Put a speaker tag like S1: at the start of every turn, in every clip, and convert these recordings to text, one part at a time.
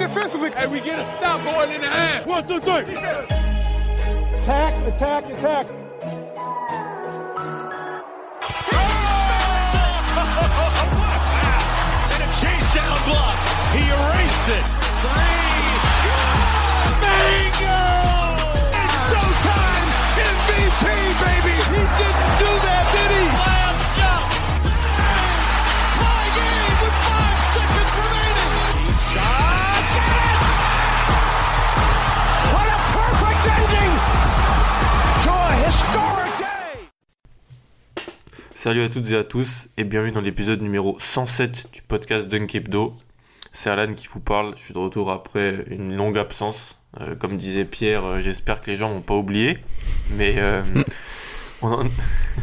S1: Defensively.
S2: And we get a stop going in the half.
S1: One, two, three. Attack, attack, attack.
S2: And a chase down block. He erased it. Three. Bingo! It's showtime. MVP, baby. He didn't do that,
S3: Salut à toutes et à tous et bienvenue dans l'épisode numéro 107 du podcast Dunk Hebdo. C'est Alan qui vous parle, je suis de retour après une longue absence. Euh, comme disait Pierre, euh, j'espère que les gens m'ont pas oublié. Mais euh, on, en...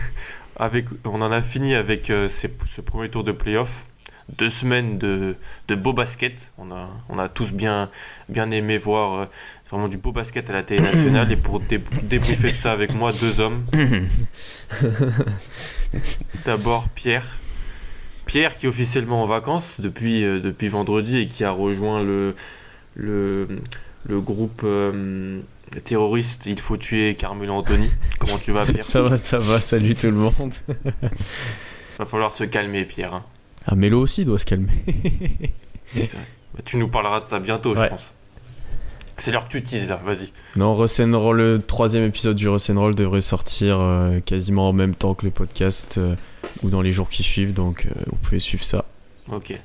S3: avec... on en a fini avec ces- ce premier tour de playoff. Deux semaines de, de beau basket. On a, on a tous bien, bien aimé voir vraiment du beau basket à la télé nationale. Et pour dé- débriefer de ça avec moi, deux hommes. D'abord Pierre. Pierre qui est officiellement en vacances depuis, euh, depuis vendredi et qui a rejoint le, le, le groupe euh, terroriste Il faut tuer Carmelo Anthony. Comment tu vas Pierre?
S4: Ça va, ça va, salut tout le monde.
S3: Va falloir se calmer Pierre. hein.
S4: Ah, Mélo aussi doit se calmer.
S3: Bah, tu nous parleras de ça bientôt je
S4: Ouais.
S3: pense. C'est l'heure que tu teases là, vas-y.
S4: non, Roll, le troisième épisode du Roll devrait sortir euh, quasiment en même temps que le podcast euh, ou dans les jours qui suivent, donc euh, vous pouvez suivre ça.
S3: Ok.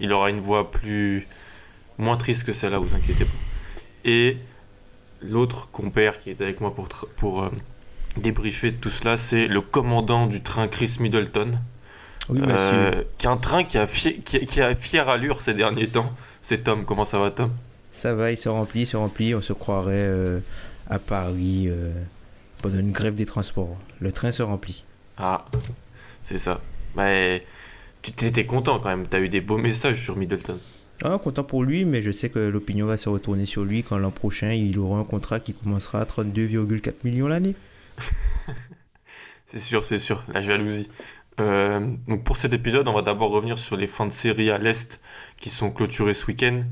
S3: Il aura une voix plus. moins triste que celle-là, vous inquiétez pas. Et l'autre compère qui est avec moi pour, pour euh, débriefer de tout cela, c'est le commandant du train Chris Middleton.
S5: Oui,
S3: Euh, qui est un train qui a, fi- qui, qui a fière allure ces derniers temps. C'est Tom, comment ça va Tom?
S5: Ça va, il se remplit, il se remplit. On se croirait euh, à Paris euh, pendant une grève des transports. Le train se remplit.
S3: Ah, c'est ça. Mais tu t'étais content quand même, t'as eu des beaux messages sur Middleton.
S5: Ah, content pour lui, mais je sais que l'opinion va se retourner sur lui quand l'an prochain il aura un contrat qui commencera à 32,4 millions l'année.
S3: C'est sûr, c'est sûr, la jalousie. Euh, donc pour cet épisode, on va d'abord revenir sur les fins de série à l'Est qui sont clôturées ce week-end.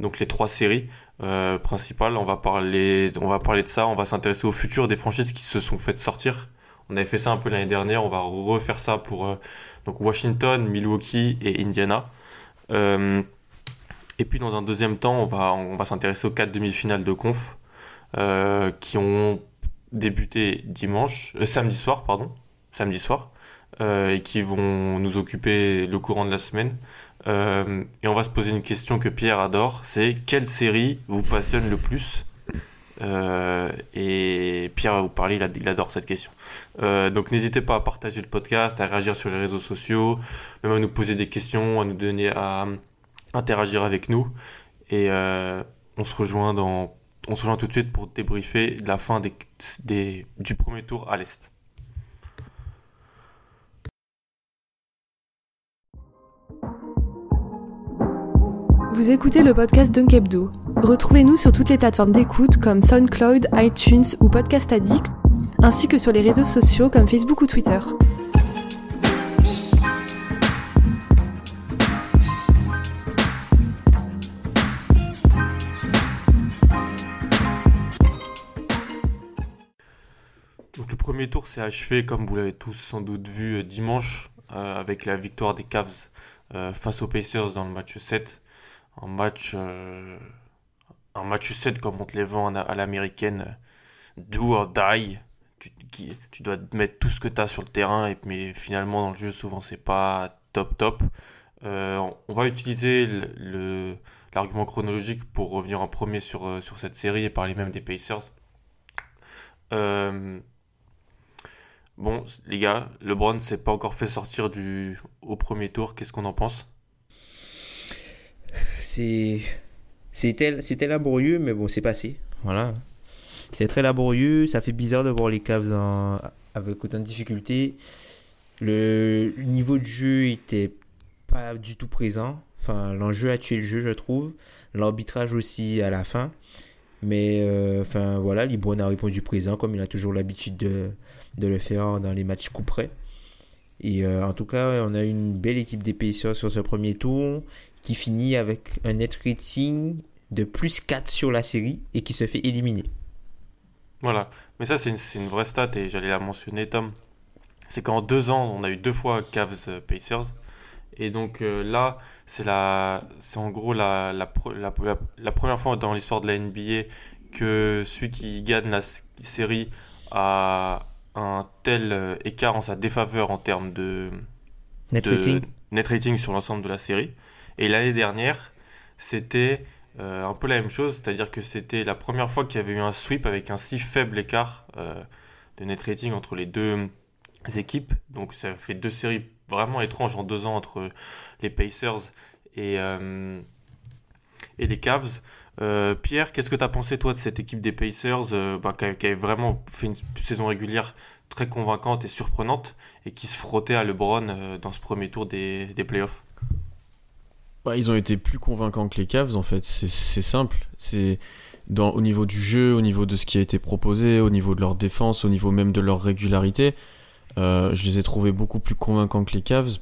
S3: Donc les trois séries euh, principales, on va, parler, on va parler de ça, on va s'intéresser au futur des franchises qui se sont faites sortir. On avait fait ça un peu l'année dernière, on va refaire ça pour euh, donc Washington, Milwaukee et Indiana. Euh, et puis dans un deuxième temps, on va, on va s'intéresser aux quatre demi-finales de conf euh, qui ont débuté dimanche, euh, samedi soir, pardon, samedi soir, et qui vont nous occuper le courant de la semaine. Euh, et on va se poser une question que Pierre adore, c'est quelle série vous passionne le plus? Euh, Et Pierre va vous parler, il, ad- il adore cette question. Euh, donc n'hésitez pas à partager le podcast, à réagir sur les réseaux sociaux, même à nous poser des questions, à nous donner à interagir avec nous. Et euh, on se rejoint dans on se rejoint tout de suite pour débriefer la fin des, des- du premier tour à l'Est.
S6: Vous écoutez le podcast Dunk Hebdo. Retrouvez-nous sur toutes les plateformes d'écoute comme SoundCloud, iTunes ou Podcast Addict, ainsi que sur les réseaux sociaux comme Facebook ou Twitter.
S3: Donc le premier tour s'est achevé, comme vous l'avez tous sans doute vu, euh, dimanche, euh, avec la victoire des Cavs euh, face aux Pacers dans le match 7. Un match, euh, un match 7 comme on te les vend à, l'américaine, do or die. Tu, dois mettre tout ce que tu as sur le terrain, mais finalement dans le jeu, souvent c'est pas top top. Euh, on- va utiliser l'argument chronologique pour revenir en premier sur, euh, sur cette série et parler même des Pacers. Bon, les gars, LeBron s'est pas encore fait sortir du au premier tour. Qu'est-ce qu'on en pense?
S5: C'est c'était laborieux, mais bon, c'est passé. Voilà. C'est très laborieux. Ça fait bizarre de voir les Cavs avec autant de difficultés. Le niveau de jeu était pas du tout présent. Enfin, l'enjeu a tué le jeu, je trouve. L'arbitrage aussi à la fin. Mais euh, enfin voilà, Libron a répondu présent comme il a toujours l'habitude de, de, le faire dans les matchs coup près. Et euh, en tout cas, on a une belle équipe des sur ce premier tour qui finit avec un net rating de plus 4 sur la série et qui se fait éliminer.
S3: Voilà, mais ça c'est une, une, vraie stat et j'allais la mentionner Tom. C'est qu'en deux ans, on a eu deux fois Cavs Pacers. Et donc euh, là, c'est la, c'est en gros la, la, la, la première fois dans l'histoire de la NBA que celui qui gagne la série a un tel euh, écart en sa défaveur en termes de
S5: net, rating.
S3: net rating sur l'ensemble de la série. Et l'année dernière, c'était euh, un peu la même chose, c'est-à-dire que c'était la première fois qu'il y avait eu un sweep avec un si faible écart euh, de net rating entre les deux équipes. Donc ça fait deux séries vraiment étrange en deux ans entre les Pacers et, euh, et les Cavs. Euh, Pierre, qu'est-ce que tu as pensé toi de cette équipe des Pacers euh, bah, qui, avait vraiment fait une saison régulière très convaincante et surprenante et qui se frottait à LeBron dans ce premier tour des, des playoffs?
S4: Bah, Ils ont été plus convaincants que les Cavs en fait, c'est simple. C'est au niveau du jeu, au niveau de ce qui a été proposé, au niveau de leur défense, au niveau même de leur régularité. Euh, je les ai trouvés beaucoup plus convaincants que les Cavs,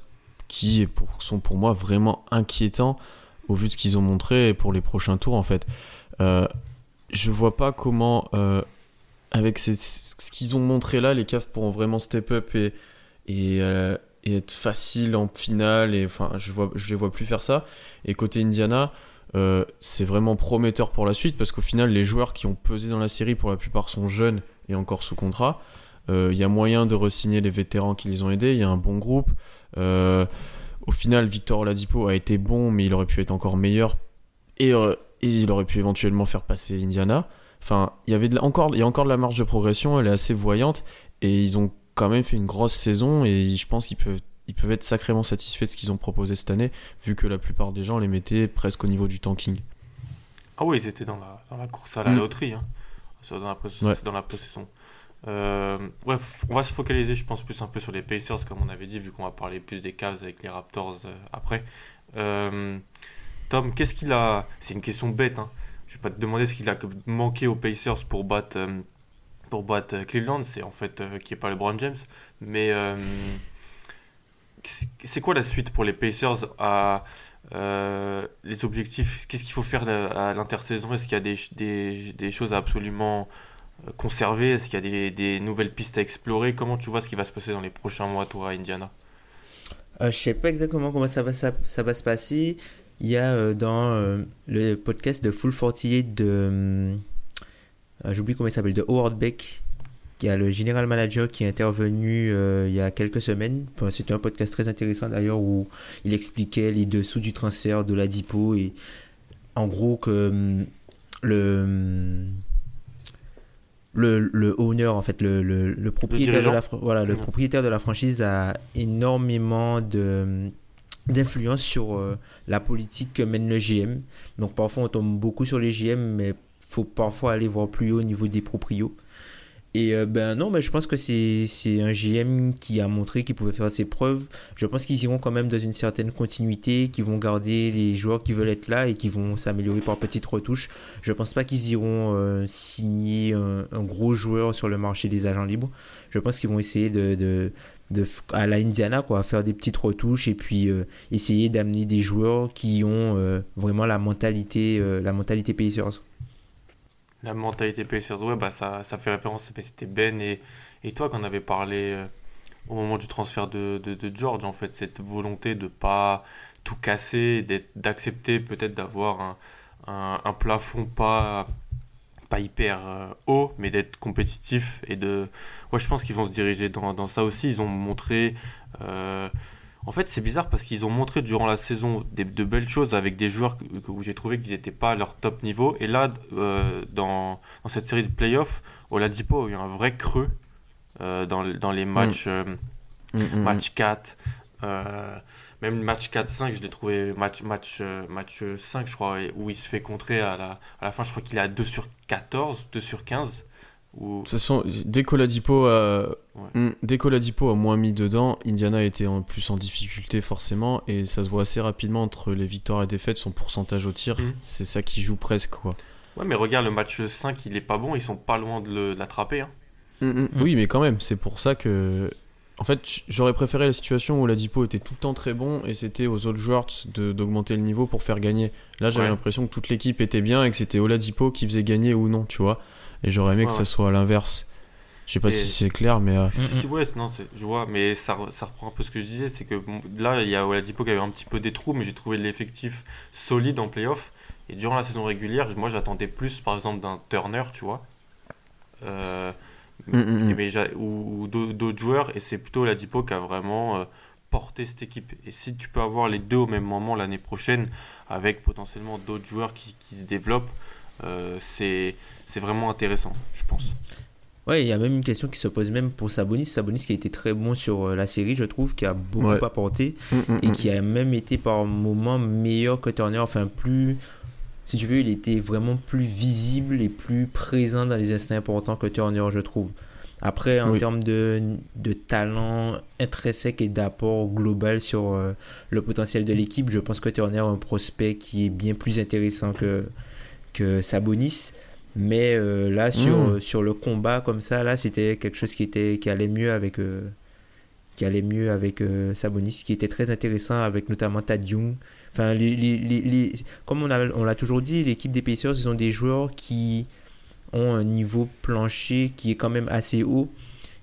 S4: qui sont pour moi vraiment inquiétants au vu de ce qu'ils ont montré pour les prochains tours en fait. Euh, je vois pas comment, euh, avec ce qu'ils ont montré là, les Cavs pourront vraiment step up et, et, être facile en finale. Et enfin, je vois, je les vois plus faire ça. Et côté Indiana. c'est vraiment prometteur pour la suite parce qu'au final, les joueurs qui ont pesé dans la série pour la plupart sont jeunes et encore sous contrat. Euh, il y a moyen de re-signer les vétérans qui les ont aidés. Il y a un bon groupe. Euh, au final, Victor Oladipo a été bon, mais il aurait pu être encore meilleur. Et, euh, il aurait pu éventuellement faire passer Indiana. Enfin, il y avait encore, il y a encore de la marge de progression. Elle est assez voyante. Et ils ont quand même fait une grosse saison. Et je pense qu'ils peuvent ils peuvent être sacrément satisfaits de ce qu'ils ont proposé cette année, vu que la plupart des gens les mettaient presque au niveau du tanking.
S3: Ah oui, ils étaient dans la, dans la course à la mm. loterie, hein. dans la, dans la possession. Euh, ouais, on va se focaliser, je pense, plus un peu sur les Pacers, comme on avait dit, vu qu'on va parler plus des Cavs avec les Raptors euh, après. Euh, Tom, qu'est-ce qu'il a. C'est une question bête, hein. Je vais pas te demander ce qu'il a manqué aux Pacers pour battre, pour battre Cleveland, c'est en fait qui est pas LeBron James. Mais c'est quoi la suite pour les Pacers à. les objectifs, qu'est-ce qu'il faut faire à l'intersaison? Est-ce qu'il y a des, des, des, choses absolument conserver? Est-ce qu'il y a des, nouvelles pistes à explorer? Comment tu vois ce qui va se passer dans les prochains mois, toi, à Indiana?
S5: Euh, Je sais pas exactement comment ça va, ça, va se passer. Il y a euh, dans euh, le podcast de Full 48 de. Euh, j'oublie comment il s'appelle, de Howard Beck. Y a le general manager qui est intervenu il y a quelques semaines. C'était un podcast très intéressant d'ailleurs où il expliquait les dessous du transfert de la Dipo et en gros que hum, le hum, le, le owner, en fait, le, le, le propriétaire, de la, voilà, le propriétaire de la franchise a énormément de d'influence sur euh, la politique que mène le GM. Donc parfois on tombe beaucoup sur les GM, mais faut parfois aller voir plus haut au niveau des proprios. Et euh, ben non, mais je pense que c'est un GM qui a montré qu'il pouvait faire ses preuves. Je pense qu'ils iront quand même dans une certaine continuité, qu'ils vont garder les joueurs qui veulent être là et qui vont s'améliorer par petites retouches. Je pense pas qu'ils iront euh, signer un, gros joueur sur le marché des agents libres. Je pense qu'ils vont essayer de, à la Indiana quoi, faire des petites retouches et puis euh, essayer d'amener des joueurs qui ont vraiment la mentalité, la mentalité.
S3: La mentalité Pacers, ouais, bah ça, ça fait référence, c'était Ben et, et toi qu'on avait parlé euh, au moment du transfert de, de, George, en fait, cette volonté de pas tout casser, d'accepter peut-être d'avoir un, un, plafond pas, pas hyper euh, haut, mais d'être compétitif et de... Ouais, je pense qu'ils vont se diriger dans, dans ça aussi. Ils ont montré... Euh, en fait, c'est bizarre parce qu'ils ont montré durant la saison de belles choses avec des joueurs que, j'ai trouvé qu'ils n'étaient pas à leur top niveau. Et là, euh, dans, cette série de playoffs, Oladipo a eu un vrai creux euh, dans, dans les matchs, euh,
S4: Mm, mm,
S3: match 4. euh, même match 4-5, je l'ai trouvé match, match, euh, match 5, je crois, où il se fait contrer à la, à la fin. Je crois qu'il est à 2 sur 14, 2 sur 15. Ou...
S4: De toute façon, dès qu'Oladipo a...
S3: Ouais.
S4: Mm, dès qu'Oladipo a moins mis dedans, Indiana était en plus en difficulté forcément, et ça se voit assez rapidement entre les victoires et défaites, son pourcentage au tir,
S3: Mm.
S4: c'est ça qui joue presque quoi.
S3: Ouais, mais regarde, le match 5, il est pas bon, ils sont pas loin de l'attraper. hein.
S4: Oui, mais quand même, c'est pour ça que. En fait, j'aurais préféré la situation où Oladipo était tout le temps très bon et c'était aux autres joueurs de- d'augmenter le niveau pour faire gagner. Là, j'avais
S3: Ouais.
S4: l'impression que toute l'équipe était bien et que c'était Oladipo qui faisait gagner ou non, tu vois. Et j'aurais aimé
S3: Ouais,
S4: que
S3: ouais.
S4: ça soit à l'inverse. Je sais pas
S3: Et-
S4: si c'est clair, mais. euh,
S3: Si, ouais, non, je vois, mais ça, ça reprend un peu ce que je disais, c'est que bon, là, il y a Oladipo qui avait un petit peu des trous, mais j'ai trouvé l'effectif solide en playoff. Et durant la saison régulière, moi, j'attendais plus, par exemple, d'un Turner, tu vois. Euh,
S4: Mm, mm, mm.
S3: mais ou, ou d'au- d'autres joueurs, et c'est plutôt Oladipo qui a vraiment euh, porté cette équipe. Et si tu peux avoir les deux au même moment l'année prochaine, avec potentiellement d'autres joueurs qui, qui se développent, euh, c'est c'est vraiment intéressant, je pense.
S5: Ouais, il y a même une question qui se pose même pour Sabonis. Sabonis qui a été très bon sur euh, la série, je trouve, qui a beaucoup
S4: Ouais.
S5: apporté
S4: mm, mm,
S5: et
S4: mm.
S5: qui a même été par moments meilleur que Turner. Enfin, plus. Si tu veux, il était vraiment plus visible et plus présent dans les instants importants que Turner, je trouve. Après, en
S4: Oui.
S5: termes de, de talent intrinsèque et d'apport global sur euh, le potentiel de l'équipe, je pense que Turner est un prospect qui est bien plus intéressant que, que Sabonis. Mais euh, là, sur,
S4: Mm.
S5: euh, sur le combat comme ça, là, c'était quelque chose qui, était, qui allait mieux avec, euh, qui allait mieux avec Sabonis, qui était très intéressant avec notamment Tad Young. Enfin, les, les- les- les- comme on a- on l'a toujours dit, l'équipe des Pacers, ils ont des joueurs qui ont un niveau plancher qui est quand même assez haut.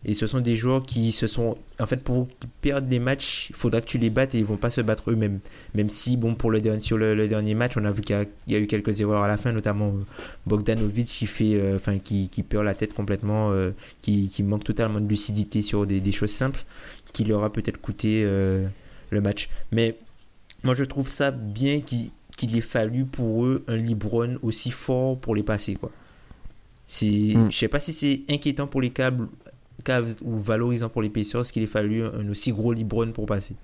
S5: Et ce sont des joueurs qui se sont. En fait, pour qu'ils perdent des matchs, il faudra que tu les battes et ils vont pas se battre eux-mêmes. Même si, bon, pour le, dernier- sur le, le dernier match, on a vu qu'il y a, il y a eu quelques erreurs à la fin, notamment euh, Bogdanovic qui, fait, euh, enfin, qui, qui perd la tête complètement, euh, qui, qui manque totalement de lucidité sur des, des choses simples, qui leur a peut-être coûté euh, le match. Mais moi, je trouve ça bien qu'il ait fallu pour eux un Libron aussi fort pour les passer, quoi.
S4: Mm.
S5: Je sais pas si c'est inquiétant pour les câbles, Cavs ou valorisant pour les Pacers qu'il ait fallu un aussi gros Libron pour passer.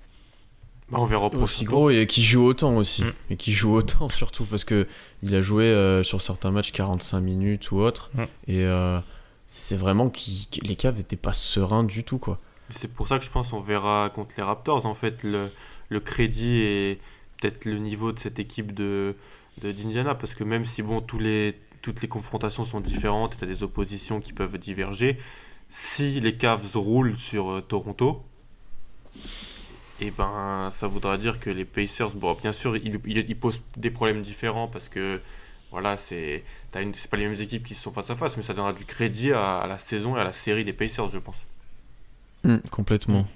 S3: Bah, on verra au
S4: aussi gros et qui joue autant aussi.
S5: Mm.
S4: Et qui joue autant surtout parce que il a joué euh, sur certains matchs 45 minutes ou autre.
S5: Mm.
S4: Et euh, c'est vraiment que les Cavs n'étaient pas sereins du tout quoi.
S3: C'est pour ça que je pense qu'on verra contre les Raptors en fait le, le crédit et peut-être le niveau de cette équipe de de- d'Indiana parce que même si bon tous les toutes les confrontations sont différentes, tu as des oppositions qui peuvent diverger, si les Cavs roulent sur euh, Toronto, et ben ça voudra dire que les Pacers bon bien sûr ils, posent des problèmes différents parce que voilà, c'est pas les mêmes équipes qui se sont face à face, mais ça donnera du crédit à, à la saison et à la série des Pacers, je pense.
S4: complètement.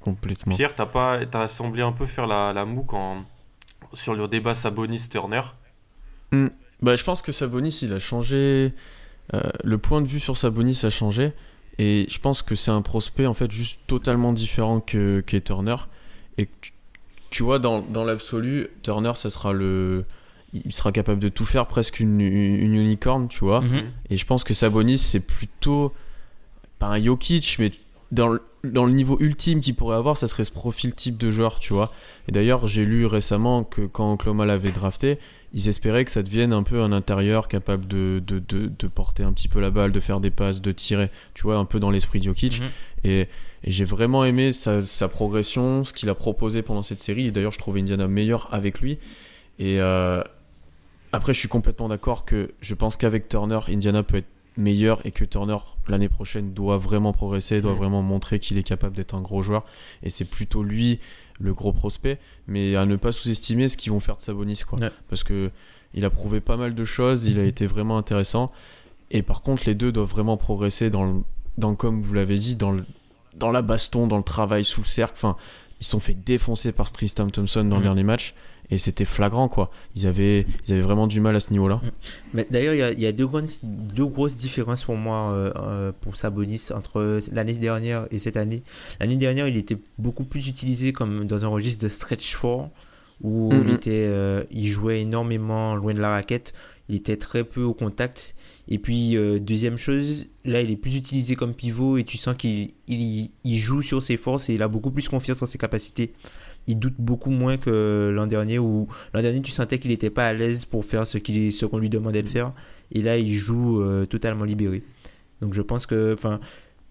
S4: Complètement.
S3: Pierre, t'as pas, t'as semblé un peu faire la, la moue quand, sur le débat Sabonis-Turner?
S4: Bah, je pense que Sabonis, il a changé. euh, le point de vue sur Sabonis a changé. Et je pense que c'est un prospect, en fait, juste totalement différent que, Turner. Et tu vois, dans, dans l'absolu, Turner, ça sera le. Il sera capable de tout faire, presque une, une unicorne, tu vois.
S5: Mhm.
S4: Et je pense que Sabonis, c'est plutôt. Pas un Jokic, mais dans le, dans le niveau ultime qu'il pourrait avoir, ça serait ce profil type de joueur, tu vois. Et d'ailleurs, j'ai lu récemment que quand Oklahoma l'avait drafté, ils espéraient que ça devienne un peu un intérieur capable de, de, de, de porter un petit peu la balle, de faire des passes, de tirer, tu vois, un peu dans l'esprit de Jokic.
S5: Mhm.
S4: Et, et j'ai vraiment aimé sa, sa progression, ce qu'il a proposé pendant cette série. Et d'ailleurs, je trouvais Indiana meilleur avec lui. Et euh, après, je suis complètement d'accord que je pense qu'avec Turner, Indiana peut être meilleur et que Turner l'année prochaine doit vraiment progresser, doit
S5: Mhm.
S4: vraiment montrer qu'il est capable d'être un gros joueur. Et c'est plutôt lui le gros prospect, mais à ne pas sous-estimer ce qu'ils vont faire de Sabonis, quoi.
S5: Ouais.
S4: Parce que il a prouvé pas mal de choses, il a été vraiment intéressant. Et par contre, les deux doivent vraiment progresser dans, le- dans comme vous l'avez dit, dans, le- dans la baston, dans le travail sous cercle. Enfin, ils sont fait défoncer par Tristan Thompson dans le dernier match. Et c'était flagrant, quoi. Ils avaient, ils avaient vraiment du mal à ce niveau-là.
S5: Mais d'ailleurs, il y a, il y a deux, grosses différences pour moi euh, euh, pour Sabonis entre l'année dernière et cette année. L'année dernière, il était beaucoup plus utilisé comme dans un registre de stretch four où
S4: Mhm.
S5: il, était, euh, il jouait énormément loin de la raquette. il était très peu au contact. Et puis, euh, deuxième chose, là, il est plus utilisé comme pivot et tu sens qu'il il, il joue sur ses forces et il a beaucoup plus confiance en ses capacités. Il doute beaucoup moins que l'an dernier où l'an dernier, tu sentais qu'il n'était pas à l'aise pour faire ce qu'on ce qu'on lui demandait de faire. Et là, il joue euh, totalement libéré. Donc, je pense que, enfin,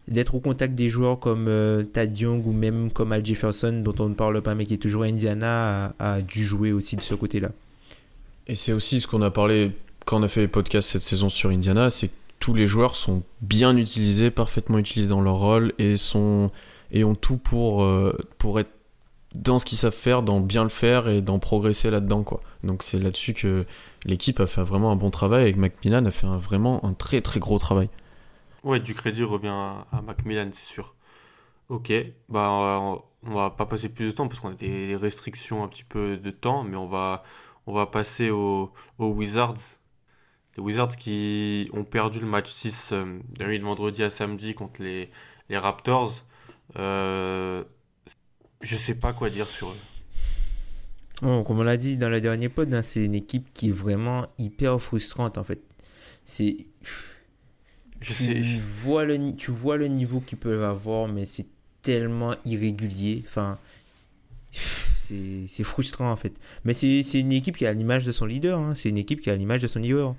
S5: d'être au contact des joueurs comme euh, Tad Young ou même comme Al Jefferson, dont on ne parle pas, mais qui est toujours à Indiana, a, dû jouer aussi de ce côté-là.
S4: Et c'est aussi ce qu'on a parlé quand on a fait les podcasts cette saison sur Indiana, c'est que tous les joueurs sont bien utilisés, parfaitement utilisés dans leur rôle et, sont, et ont tout pour, euh, pour être dans ce qu'ils savent faire, dans bien le faire et d'en progresser là-dedans. quoi. Donc c'est là-dessus que l'équipe a fait vraiment un bon travail et que Macmillan a fait un, vraiment un très très gros travail.
S3: Ouais, du crédit revient à, Macmillan, c'est sûr. Ok, bah on va, on va pas passer plus de temps parce qu'on a des restrictions un petit peu de temps, mais on va, on va passer aux, Wizards. Les Wizards qui ont perdu le match 6 euh, de nuit de vendredi à samedi contre les, les Raptors. Euh, je sais pas quoi dire sur eux.
S5: Oh, comme on l'a dit dans le dernier pod, hein, c'est une équipe qui est vraiment hyper frustrante en fait. C'est. Je tu, sais. Vois le, tu vois le niveau qu'ils peuvent avoir, mais c'est tellement irrégulier. Enfin c'est frustrant en fait. Mais c'est une équipe qui a l'image de son leader. Hein. C'est une équipe qui a l'image de son leader.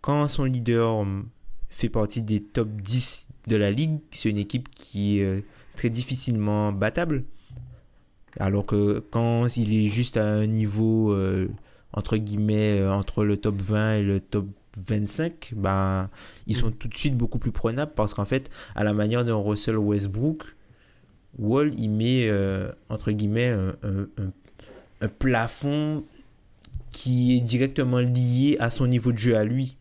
S5: Quand son leader hum, fait partie des top 10 de la ligue, c'est une équipe qui est euh, très difficilement battable. Alors que quand il est juste à un niveau, euh, entre guillemets, euh, entre le top 20 et le top 25, ben, ils sont tout de suite beaucoup plus prenables parce qu'en fait, à la manière d'un Russell Westbrook, Wall, il met, euh, entre guillemets, un, plafond qui est directement lié à son niveau de jeu à lui.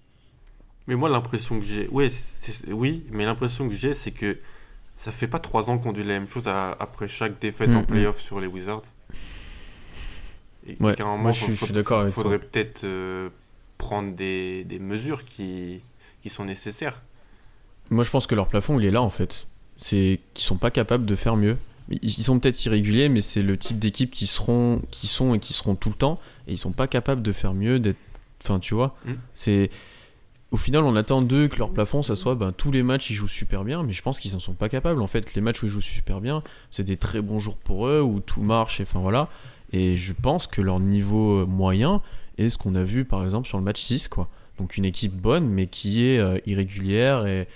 S3: Mais moi, l'impression que j'ai. Oui, mais l'impression que j'ai, c'est que ça fait pas trois ans qu'on dit la même chose après chaque défaite en mm, mm. playoff sur les Wizards.
S4: Et ouais, moi, je, suis d'accord
S3: Il faudrait peut-être euh, prendre des, des mesures qui, qui sont nécessaires.
S4: Moi, je pense que leur plafond, il est là, en fait c'est qu'ils sont pas capables de faire mieux. Ils sont peut-être irréguliers, mais c'est le type d'équipe qui seront, qui sont et qui seront tout le temps, et ils sont pas capables de faire mieux. D'être, enfin, tu vois, mm. c'est au final, on attend d'eux que leur plafond, ça soit ben, tous les matchs, ils jouent super bien, mais je pense qu'ils en sont pas capables. En fait, les matchs où ils jouent super bien, c'est des très bons jours pour eux, où tout marche, et enfin voilà. Et je pense que leur niveau moyen est ce qu'on a vu par exemple sur le match 6, quoi. Donc une équipe bonne, mais qui est euh, irrégulière et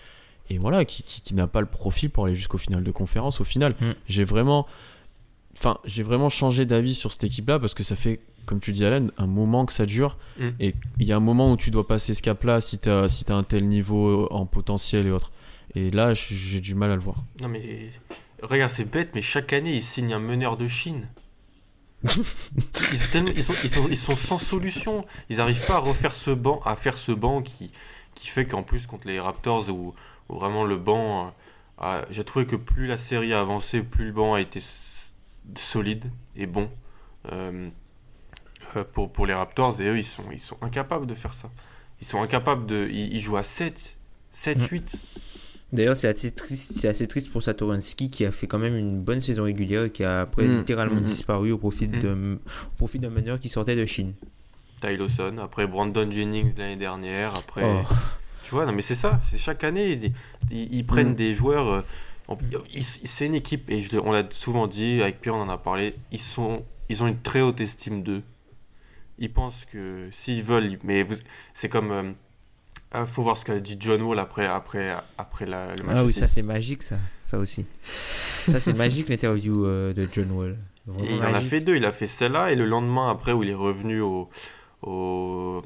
S4: et voilà, qui, qui, n'a pas le profil pour aller jusqu'au final de conférence. Au final, mm. j'ai vraiment, enfin, j'ai vraiment changé d'avis sur cette équipe-là parce que ça fait, comme tu dis, Alain, un moment que ça dure. Mm. Et il y a un moment où tu dois passer ce cap-là si tu as, si as un tel niveau en potentiel et autres. Et là, j'ai du mal à le voir.
S3: Non, mais regarde, c'est bête, mais chaque année, ils signent un meneur de Chine. ils, sont, ils, sont, ils, sont, sans solution. Ils n'arrivent pas à refaire ce banc, à faire ce banc qui, qui fait qu'en plus contre les Raptors ou vraiment le banc. Euh, j'ai trouvé que plus la série a avancé, plus le banc a été solide et bon euh, pour, pour les Raptors. Et eux, ils sont, ils sont incapables de faire ça. Ils sont incapables de. Ils, jouent à 7, 7, 8.
S5: D'ailleurs, c'est assez triste, c'est assez triste pour Satoransky qui a fait quand même une bonne saison régulière et qui a après mm. littéralement mm. disparu au profit mm. de profit d'un meneur qui sortait de Chine.
S3: Ty Lawson, après Brandon Jennings l'année dernière, après oh. Tu vois, non, mais c'est ça. C'est chaque année, ils, prennent mm. des joueurs. Euh, c'est une équipe, et je, on l'a souvent dit, avec Pierre, on en a parlé. Ils, sont, ils ont une très haute estime d'eux. Ils pensent que s'ils veulent, mais c'est comme. Il euh, ah, faut voir ce qu'a dit John Wall après, après, après la, le match.
S5: Ah oui, ça c'est magique, ça, ça aussi. ça c'est magique l'interview euh, de John Wall.
S3: il en a fait deux. Il a fait celle-là et le lendemain après où il est revenu au, au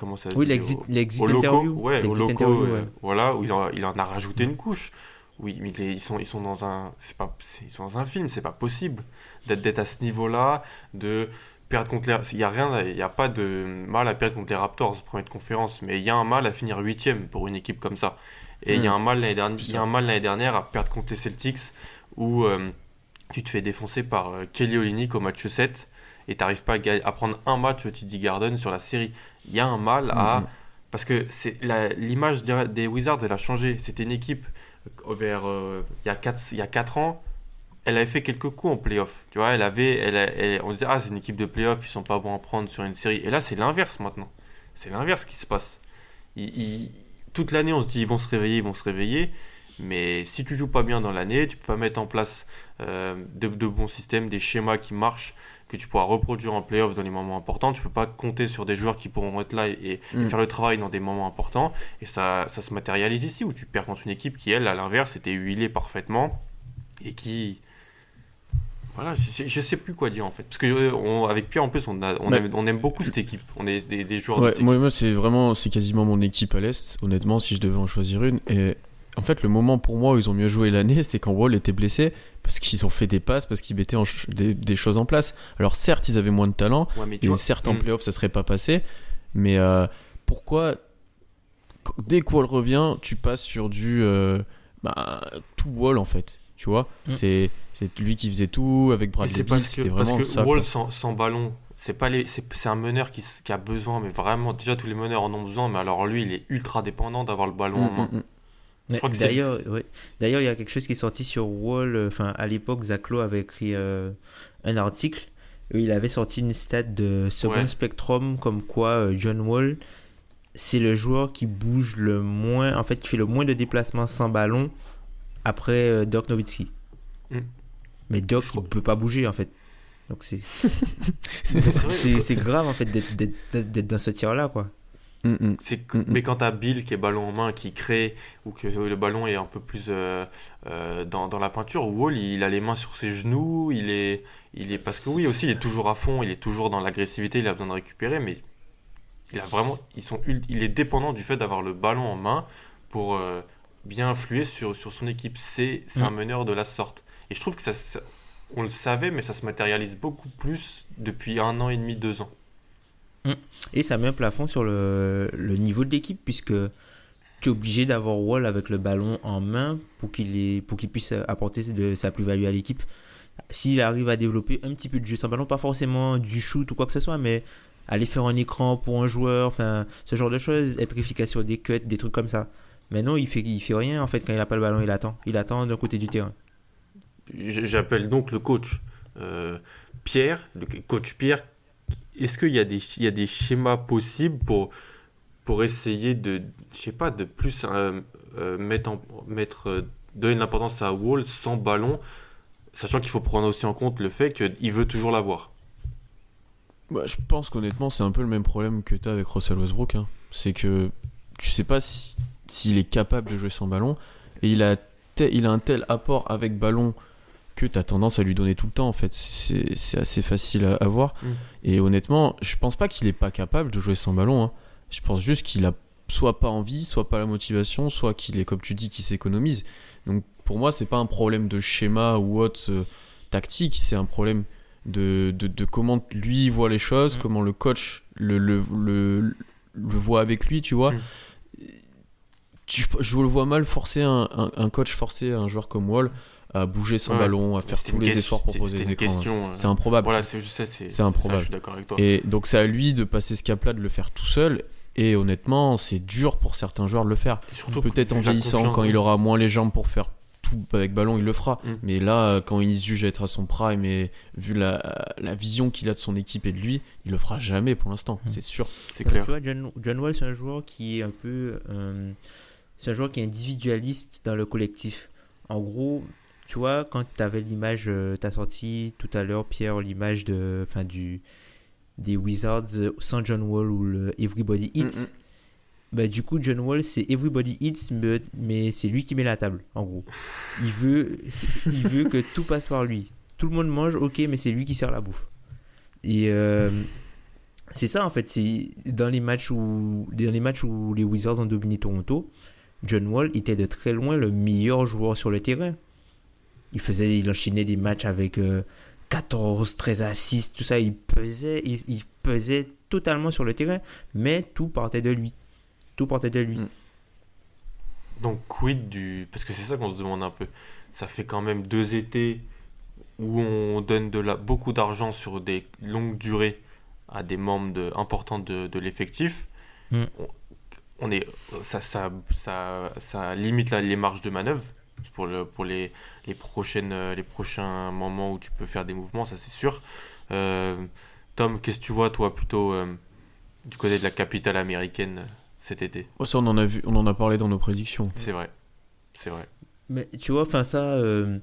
S3: comment ça
S5: Oui, l'exit interview.
S3: Ouais, au loco, euh, voilà, où il en, il en, a rajouté une couche. Oui, mais ils sont, ils sont dans un, c'est pas, ils sont dans un film, c'est pas possible d'être à ce niveau-là, de perdre contre les, il y a rien, il y a pas de mal à perdre contre les Raptors première de conférence, mais il y a un mal à finir huitième pour une équipe comme ça. Et il y a hmm. un mal l'année dernière, il y a un mal l'année dernière à perdre contre les Celtics où euh, tu te fais défoncer par euh, Kelly Olynyk au match 7 et t'arrives pas à, à, prendre un match au TD Garden sur la série il y a un mal à. Mm-hmm. Parce que l'image des Wizards, elle a changé. C'était une équipe vers euh, il, y a 4, il y a 4 ans. Elle avait fait quelques coups en playoff. Tu vois, elle avait, elle, on disait, ah, c'est une équipe de playoff, ils sont pas bons à prendre sur une série. Et là, c'est l'inverse maintenant. c'est l'inverse qui se passe. toute l'année, on se dit ils vont se réveiller, ils vont se réveiller. Mais si tu joues pas bien dans l'année, tu peux pas mettre en place euh, de, bons systèmes, des schémas qui marchent, que tu pourras reproduire en playoff dans les moments importants. Tu peux pas compter sur des joueurs qui pourront être là et, mm. faire le travail dans des moments importants. Et ça, ça se matérialise ici, où tu perds contre une équipe qui, elle, à l'inverse, était huilée parfaitement et qui, voilà, je, sais plus quoi dire en fait. Parce que euh, avec Pierre en plus, on, on, aime, beaucoup cette équipe. On est des, joueurs.
S4: de moi, moi c'est vraiment, c'est quasiment mon équipe à l'est. Honnêtement, si je devais en choisir une. Et en fait, le moment pour moi où ils ont mieux joué l'année, c'est quand Wall était blessé parce qu'ils ont fait des passes, parce qu'ils mettaient des, choses en place. Alors certes, ils avaient moins de talent, et certes en hmm. playoff, ça serait pas passé. Mais euh, pourquoi dès que Wall revient, tu passes sur du euh, bah, tout Wall en fait, tu vois? Hmm. C'est c'est lui qui faisait tout avec Bradley Bill, c'était vraiment
S3: parce que Wall sans, ballon, c'est pas les c'est un meneur qui, qui, a besoin mais vraiment déjà tous les meneurs en ont besoin mais alors lui il est ultra dépendant d'avoir le ballon en mm, main.
S5: Mm, mm. D'ailleurs, D'ailleurs, il y a quelque chose qui est sorti sur Wall. Euh, enfin, à l'époque, Zaclo avait écrit euh, un article où il avait sorti une stat de Second Spectrum comme quoi euh, John Wall, c'est le joueur qui bouge le moins, en fait, qui fait le moins de déplacements sans ballon après Dirk Nowitzki. Mais Doc, il peut pas bouger en fait. Donc c'est c'est grave en fait d'être dans ce tir là quoi.
S3: Mm, mm. Mm, mais quand t'as Bill qui est ballon en main, qui crée, ou que le ballon est un peu plus euh, euh, dans, dans, la peinture, Wall il a les mains sur ses genoux, il est, il est parce que oui aussi il est toujours à fond, il est toujours dans l'agressivité, il a besoin de récupérer, mais il a vraiment, ils sont, il est dépendant du fait d'avoir le ballon en main pour euh, bien influer sur, sur son équipe. C'est un meneur de la sorte. Et je trouve que ça, on le savait, mais ça se matérialise beaucoup plus depuis un an et demi, deux ans.
S5: Hum. Et ça met un plafond sur le, niveau de l'équipe, puisque tu es obligé d'avoir Wall avec le ballon en main pour qu'il qu'il puisse apporter de sa plus-value à l'équipe. S'il arrive à développer un petit peu de jeu sans ballon, pas forcément du shoot ou quoi que ce soit, mais aller faire un écran pour un joueur, enfin ce genre de choses, être efficace sur des cuts, des trucs comme ça. Mais non, il fait, il fait rien en fait quand il n'a pas le ballon, il attend. Il attend d'un côté du terrain.
S3: J'appelle donc le coach euh, Pierre, coach Pierre. Est-ce qu'il y, a des, schémas possibles pour, essayer de, je sais pas, de plus euh, euh, mettre, donner de l'importance à Wall sans ballon, sachant qu'il faut prendre aussi en compte le fait qu'il veut toujours l'avoir?
S4: Bah, Je pense qu'honnêtement, c'est un peu le même problème que tu as avec Russell Westbrook. Hein. C'est que tu sais pas s'il est capable de jouer sans ballon et il a un tel apport avec ballon que tu as tendance à lui donner tout le temps en fait. C'est assez facile à, voir. Mm. Et honnêtement, je pense pas qu'il est pas capable de jouer sans ballon. Hein. Je pense juste qu'il a soit pas envie, soit pas la motivation, soit qu'il est comme tu dis qui s'économise. Donc pour moi, c'est pas un problème de schéma ou autre euh, tactique, c'est un problème de, de, comment lui voit les choses, mm. comment le coach le, le, le, voit avec lui, tu vois. Mm. je le vois mal forcer un, un, un, coach forcer un joueur comme Wall à bouger son ballon, à faire tous les efforts pour poser les écrans. Hein. C'est improbable.
S3: Voilà, c'est,
S4: improbable. je d'accord avec toi. Et donc c'est à lui de passer ce cap-là, de le faire tout seul. Et honnêtement, c'est dur pour certains joueurs de le faire. Peut-être en vieillissant, quand il aura moins les jambes pour faire tout avec ballon, il le fera. Mm. Mais là, quand il se juge à être à son prime et vu la, la vision qu'il a de son équipe et de lui, il le fera jamais pour l'instant, mm. c'est sûr.
S5: C'est clair. Tu vois, John, John Wall, c'est un joueur qui est un peu. Euh, c'est un joueur qui est individualiste dans le collectif. En gros, tu vois, quand tu avais l'image, euh, tu as sorti tout à l'heure, Pierre, l'image de, enfin, du, des Wizards euh, sans John Wall ou le Everybody Hits. Mm, mm. Bah, du coup, John Wall, c'est Everybody Hits, mais, c'est lui qui met la table, en gros. Il veut, il veut que tout passe par lui. Tout le monde mange, ok, mais c'est lui qui sert la bouffe. Et euh, c'est ça, en fait. C'est dans les matchs où, dans les matchs où les Wizards ont dominé Toronto, John Wall était de très loin le meilleur joueur sur le terrain il faisait, il enchaînait des matchs avec 14, 13 assists, tout ça. Il pesait, il, pesait totalement sur le terrain, mais tout partait de lui. Tout partait de lui. Mm.
S3: Donc, quid du. Parce que c'est ça qu'on se demande un peu. Ça fait quand même deux étés où on donne de la... beaucoup d'argent sur des longues durées à des membres de... importants de, de l'effectif. Mm. On, est... ça, ça, ça, ça limite les marges de manœuvre pour, le, pour les, les, prochaines, euh, les prochains moments où tu peux faire des mouvements, ça c'est sûr. Euh, Tom, qu'est-ce que tu vois toi plutôt euh, du côté de la capitale américaine cet été?
S4: Oh, ça, on en a vu, on en a parlé dans nos prédictions.
S3: C'est vrai. C'est vrai.
S5: Mais tu vois, enfin ça. Euh...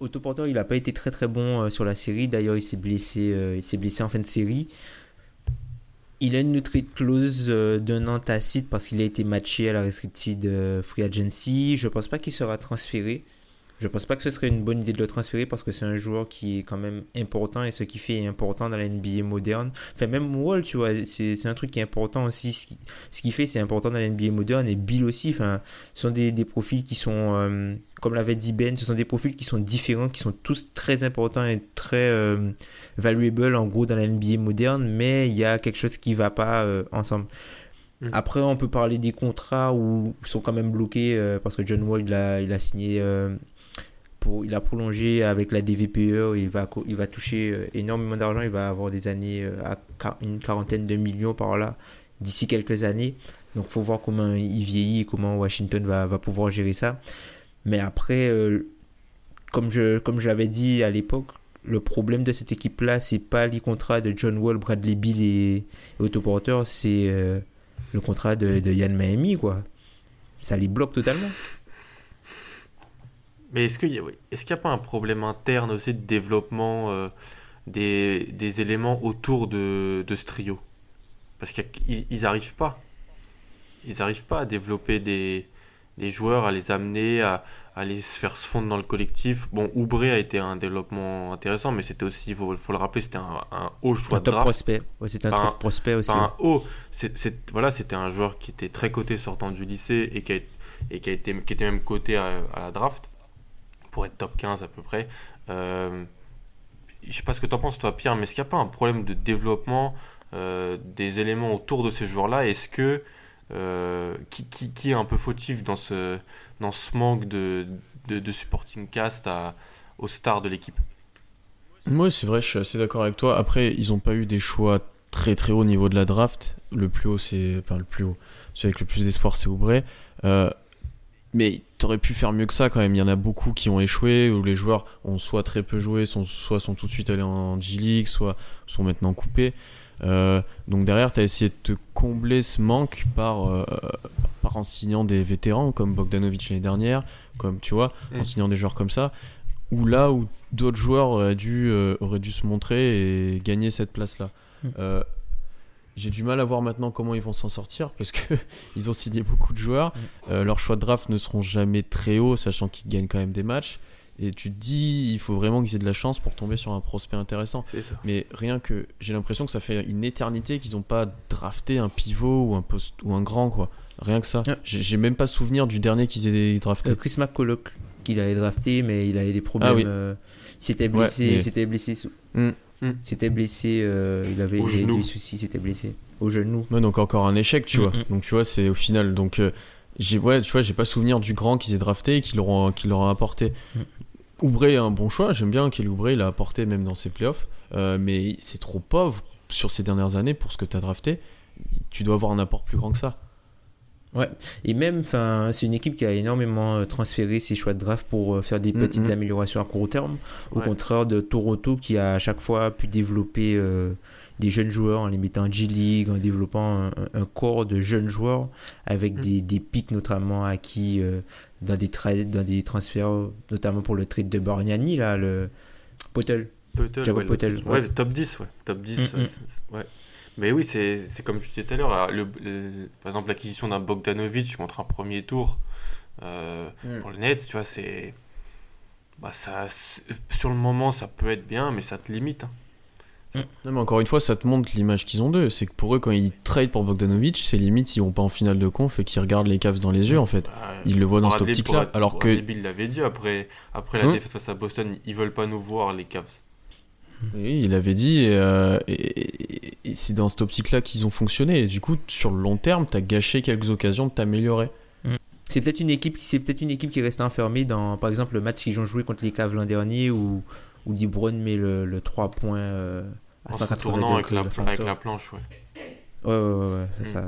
S5: Autoporteur, il n'a pas été très très bon euh, sur la série. D'ailleurs, il s'est blessé, euh, il s'est blessé en fin de série. Il a une nutrite clause euh, d'un an tacite parce qu'il a été matché à la restricted free agency. Je pense pas qu'il sera transféré. Je pense pas que ce serait une bonne idée de le transférer parce que c'est un joueur qui est quand même important et ce qu'il fait est important dans la NBA moderne. Enfin, même Wall, tu vois, c'est c'est un truc qui est important aussi. Ce qui- ce qu'il fait, c'est important dans la NBA moderne et Bill aussi. Enfin, ce sont des, des profils qui sont, euh, comme l'avait dit Ben, ce sont des profils qui sont différents, qui sont tous très importants et très euh, valuable en gros dans la NBA moderne, mais il y a quelque chose qui va pas euh, ensemble.
S3: Mm.
S5: Après, on peut parler des contrats où ils sont quand même bloqués euh, parce que John Wall il a, il a signé euh, il a prolongé avec la DVPE, il va, il va toucher euh, énormément d'argent, il va avoir des années euh, à une quarantaine de millions par là d'ici quelques années. Donc, faut voir comment il vieillit comment Washington va, va pouvoir gérer ça. Mais après, euh, comme je, comme j'avais dit à l'époque, le problème de cette équipe-là, c'est pas les contrats de John Wall, Bradley Bill et, et c'est le contrat de, de Yann Miami, quoi. Ça les bloque totalement.
S3: Mais est-ce qu'il y a, n'y a pas un problème interne aussi de développement euh, des, des éléments autour de, de ce trio? Parce qu'ils n'arrivent pas. Ils n'arrivent pas à développer des, des joueurs, à les amener, à, à les faire se fondre dans le collectif. Bon, Oubré a été un développement intéressant, mais c'était aussi, il faut, faut le rappeler, c'était un, un haut choix
S5: Un
S3: de
S5: top
S3: draft.
S5: prospect. Ouais, c'est un top prospect aussi.
S3: Pas un haut. C'est- voilà, c'était un joueur qui était très coté sortant du lycée et qui, a, et qui, a été, qui était même coté à, à la draft pour être top 15 à peu près. Euh, je sais pas ce que tu en penses toi Pierre, mais est-ce qu'il n'y a pas un problème de développement euh, des éléments autour de ces joueurs-là? Est-ce que euh, qui, qui, qui est un peu fautif dans ce, dans ce manque de, de, supporting cast à, aux stars de l'équipe?
S4: Oui, c'est vrai, je suis assez d'accord avec toi. Après, ils n'ont pas eu des choix très très hauts au niveau de la draft. Le plus haut, c'est. Enfin, le plus haut. Celui avec le plus d'espoir, c'est Oubré. Euh, mais t'aurais pu faire mieux que ça quand même. Il y en a beaucoup qui ont échoué, où les joueurs ont soit très peu joué, sont, soit sont tout de suite allés en G-League, soit sont maintenant coupés. Euh, donc derrière, tu as essayé de te combler ce manque par, euh, par en signant des vétérans comme Bogdanovic l'année dernière, comme tu vois, en
S3: Mm.
S4: signant des joueurs comme ça ou là où d'autres joueurs auraient dû, euh, auraient dû se montrer et gagner cette place-là.
S5: Mm.
S4: J'ai du mal à voir maintenant comment ils vont s'en sortir parce que ils ont signé beaucoup de joueurs. Euh, leurs choix de draft ne seront jamais très hauts, sachant qu'ils gagnent quand même des matchs. Et tu te dis, il faut vraiment qu'ils aient de la chance pour tomber sur un prospect intéressant. Mais rien que j'ai l'impression que ça fait une éternité qu'ils n'ont pas drafté un pivot ou un poste ou un grand quoi. Rien que ça.
S5: Ouais.
S4: J'ai j'ai même pas souvenir du dernier qu'ils aient drafté.
S5: Euh, Chris McCulloch, qu'il avait drafté, mais il avait des problèmes.
S4: Ah oui.
S5: euh, il s'était blessé.
S4: Ouais, mais-
S5: il s'était blessé. sous-
S4: Mm.
S3: Mm.
S5: il s'était blessé. euh, il avait,
S3: genou.
S5: des soucis. Il s'était blessé. Au genou.
S4: Ouais, donc encore un échec, tu
S5: Mm,
S4: vois.
S5: mm.
S4: Donc tu vois, c'est au final. Donc euh, j'ai ouais, tu vois, j'ai pas souvenir du grand qu'ils aient drafté et qu'ils leur ont, qu'ils leur ont apporté.
S5: Mm.
S4: Oubré est un bon choix. J'aime bien qu'il Oubré, il a apporté même dans ses playoffs. Euh, mais c'est trop pauvre sur ces dernières années pour ce que tu as drafté. Tu dois avoir un apport plus grand que ça.
S5: Ouais. Et même, c'est une équipe qui a énormément euh, transféré ses choix de draft pour euh, faire des
S4: Mm,
S5: petites
S4: mm.
S5: améliorations à court terme. Au
S3: Ouais.
S5: contraire de Toronto qui a à chaque fois pu développer euh, des jeunes joueurs en les mettant en G-League, en développant un, un corps de jeunes joueurs avec
S3: Mm.
S5: des, des pics notamment acquis euh, dans, des dans des transferts, notamment pour le trade de Bargnani, là, le Potel. Jacob
S3: ouais, le-
S5: Poeltl,
S3: ouais, top 10, ouais. Top 10,
S5: Mm,
S3: ouais,
S5: mm.
S3: c'est- ouais. Mais oui, c'est comme je disais tout à l'heure, le- le- par exemple l'acquisition d'un Bogdanovic contre un premier tour euh,
S4: Mm.
S3: pour le Nets, tu vois, c'est. Bah, ça, c'est- sur le moment, ça peut être bien, mais ça te limite. hein.
S4: Non, mais encore une fois, ça te montre l'image qu'ils ont d'eux. C'est que pour eux, quand ils trade pour Bogdanovic, c'est limite s'ils vont pas en finale de conf et qu'ils regardent les Cavs dans les yeux, en fait.
S3: Bah,
S4: Ils le voient dans cette optique-là. Alors que
S3: Bill l'avait dit après, après la
S4: Hein
S3: défaite face à Boston, ils veulent pas nous voir, les Cavs.
S4: Oui, il avait dit, et, euh, et- et- et c'est dans cette optique-là qu'ils ont fonctionné. Et du coup, sur le long terme, t'as gâché quelques occasions de t'améliorer.
S5: C'est peut-être une équipe, c'est peut-être une équipe qui reste enfermée dans, par exemple, le match qu'ils ont joué contre les Cavs l'an dernier où, où DeBron met le, le 3 points euh, à
S3: En se
S5: 180
S3: retournant avec la, avec la planche, ouais.
S5: Ouais, ouais, ouais, ouais,
S3: Mm.
S5: ça.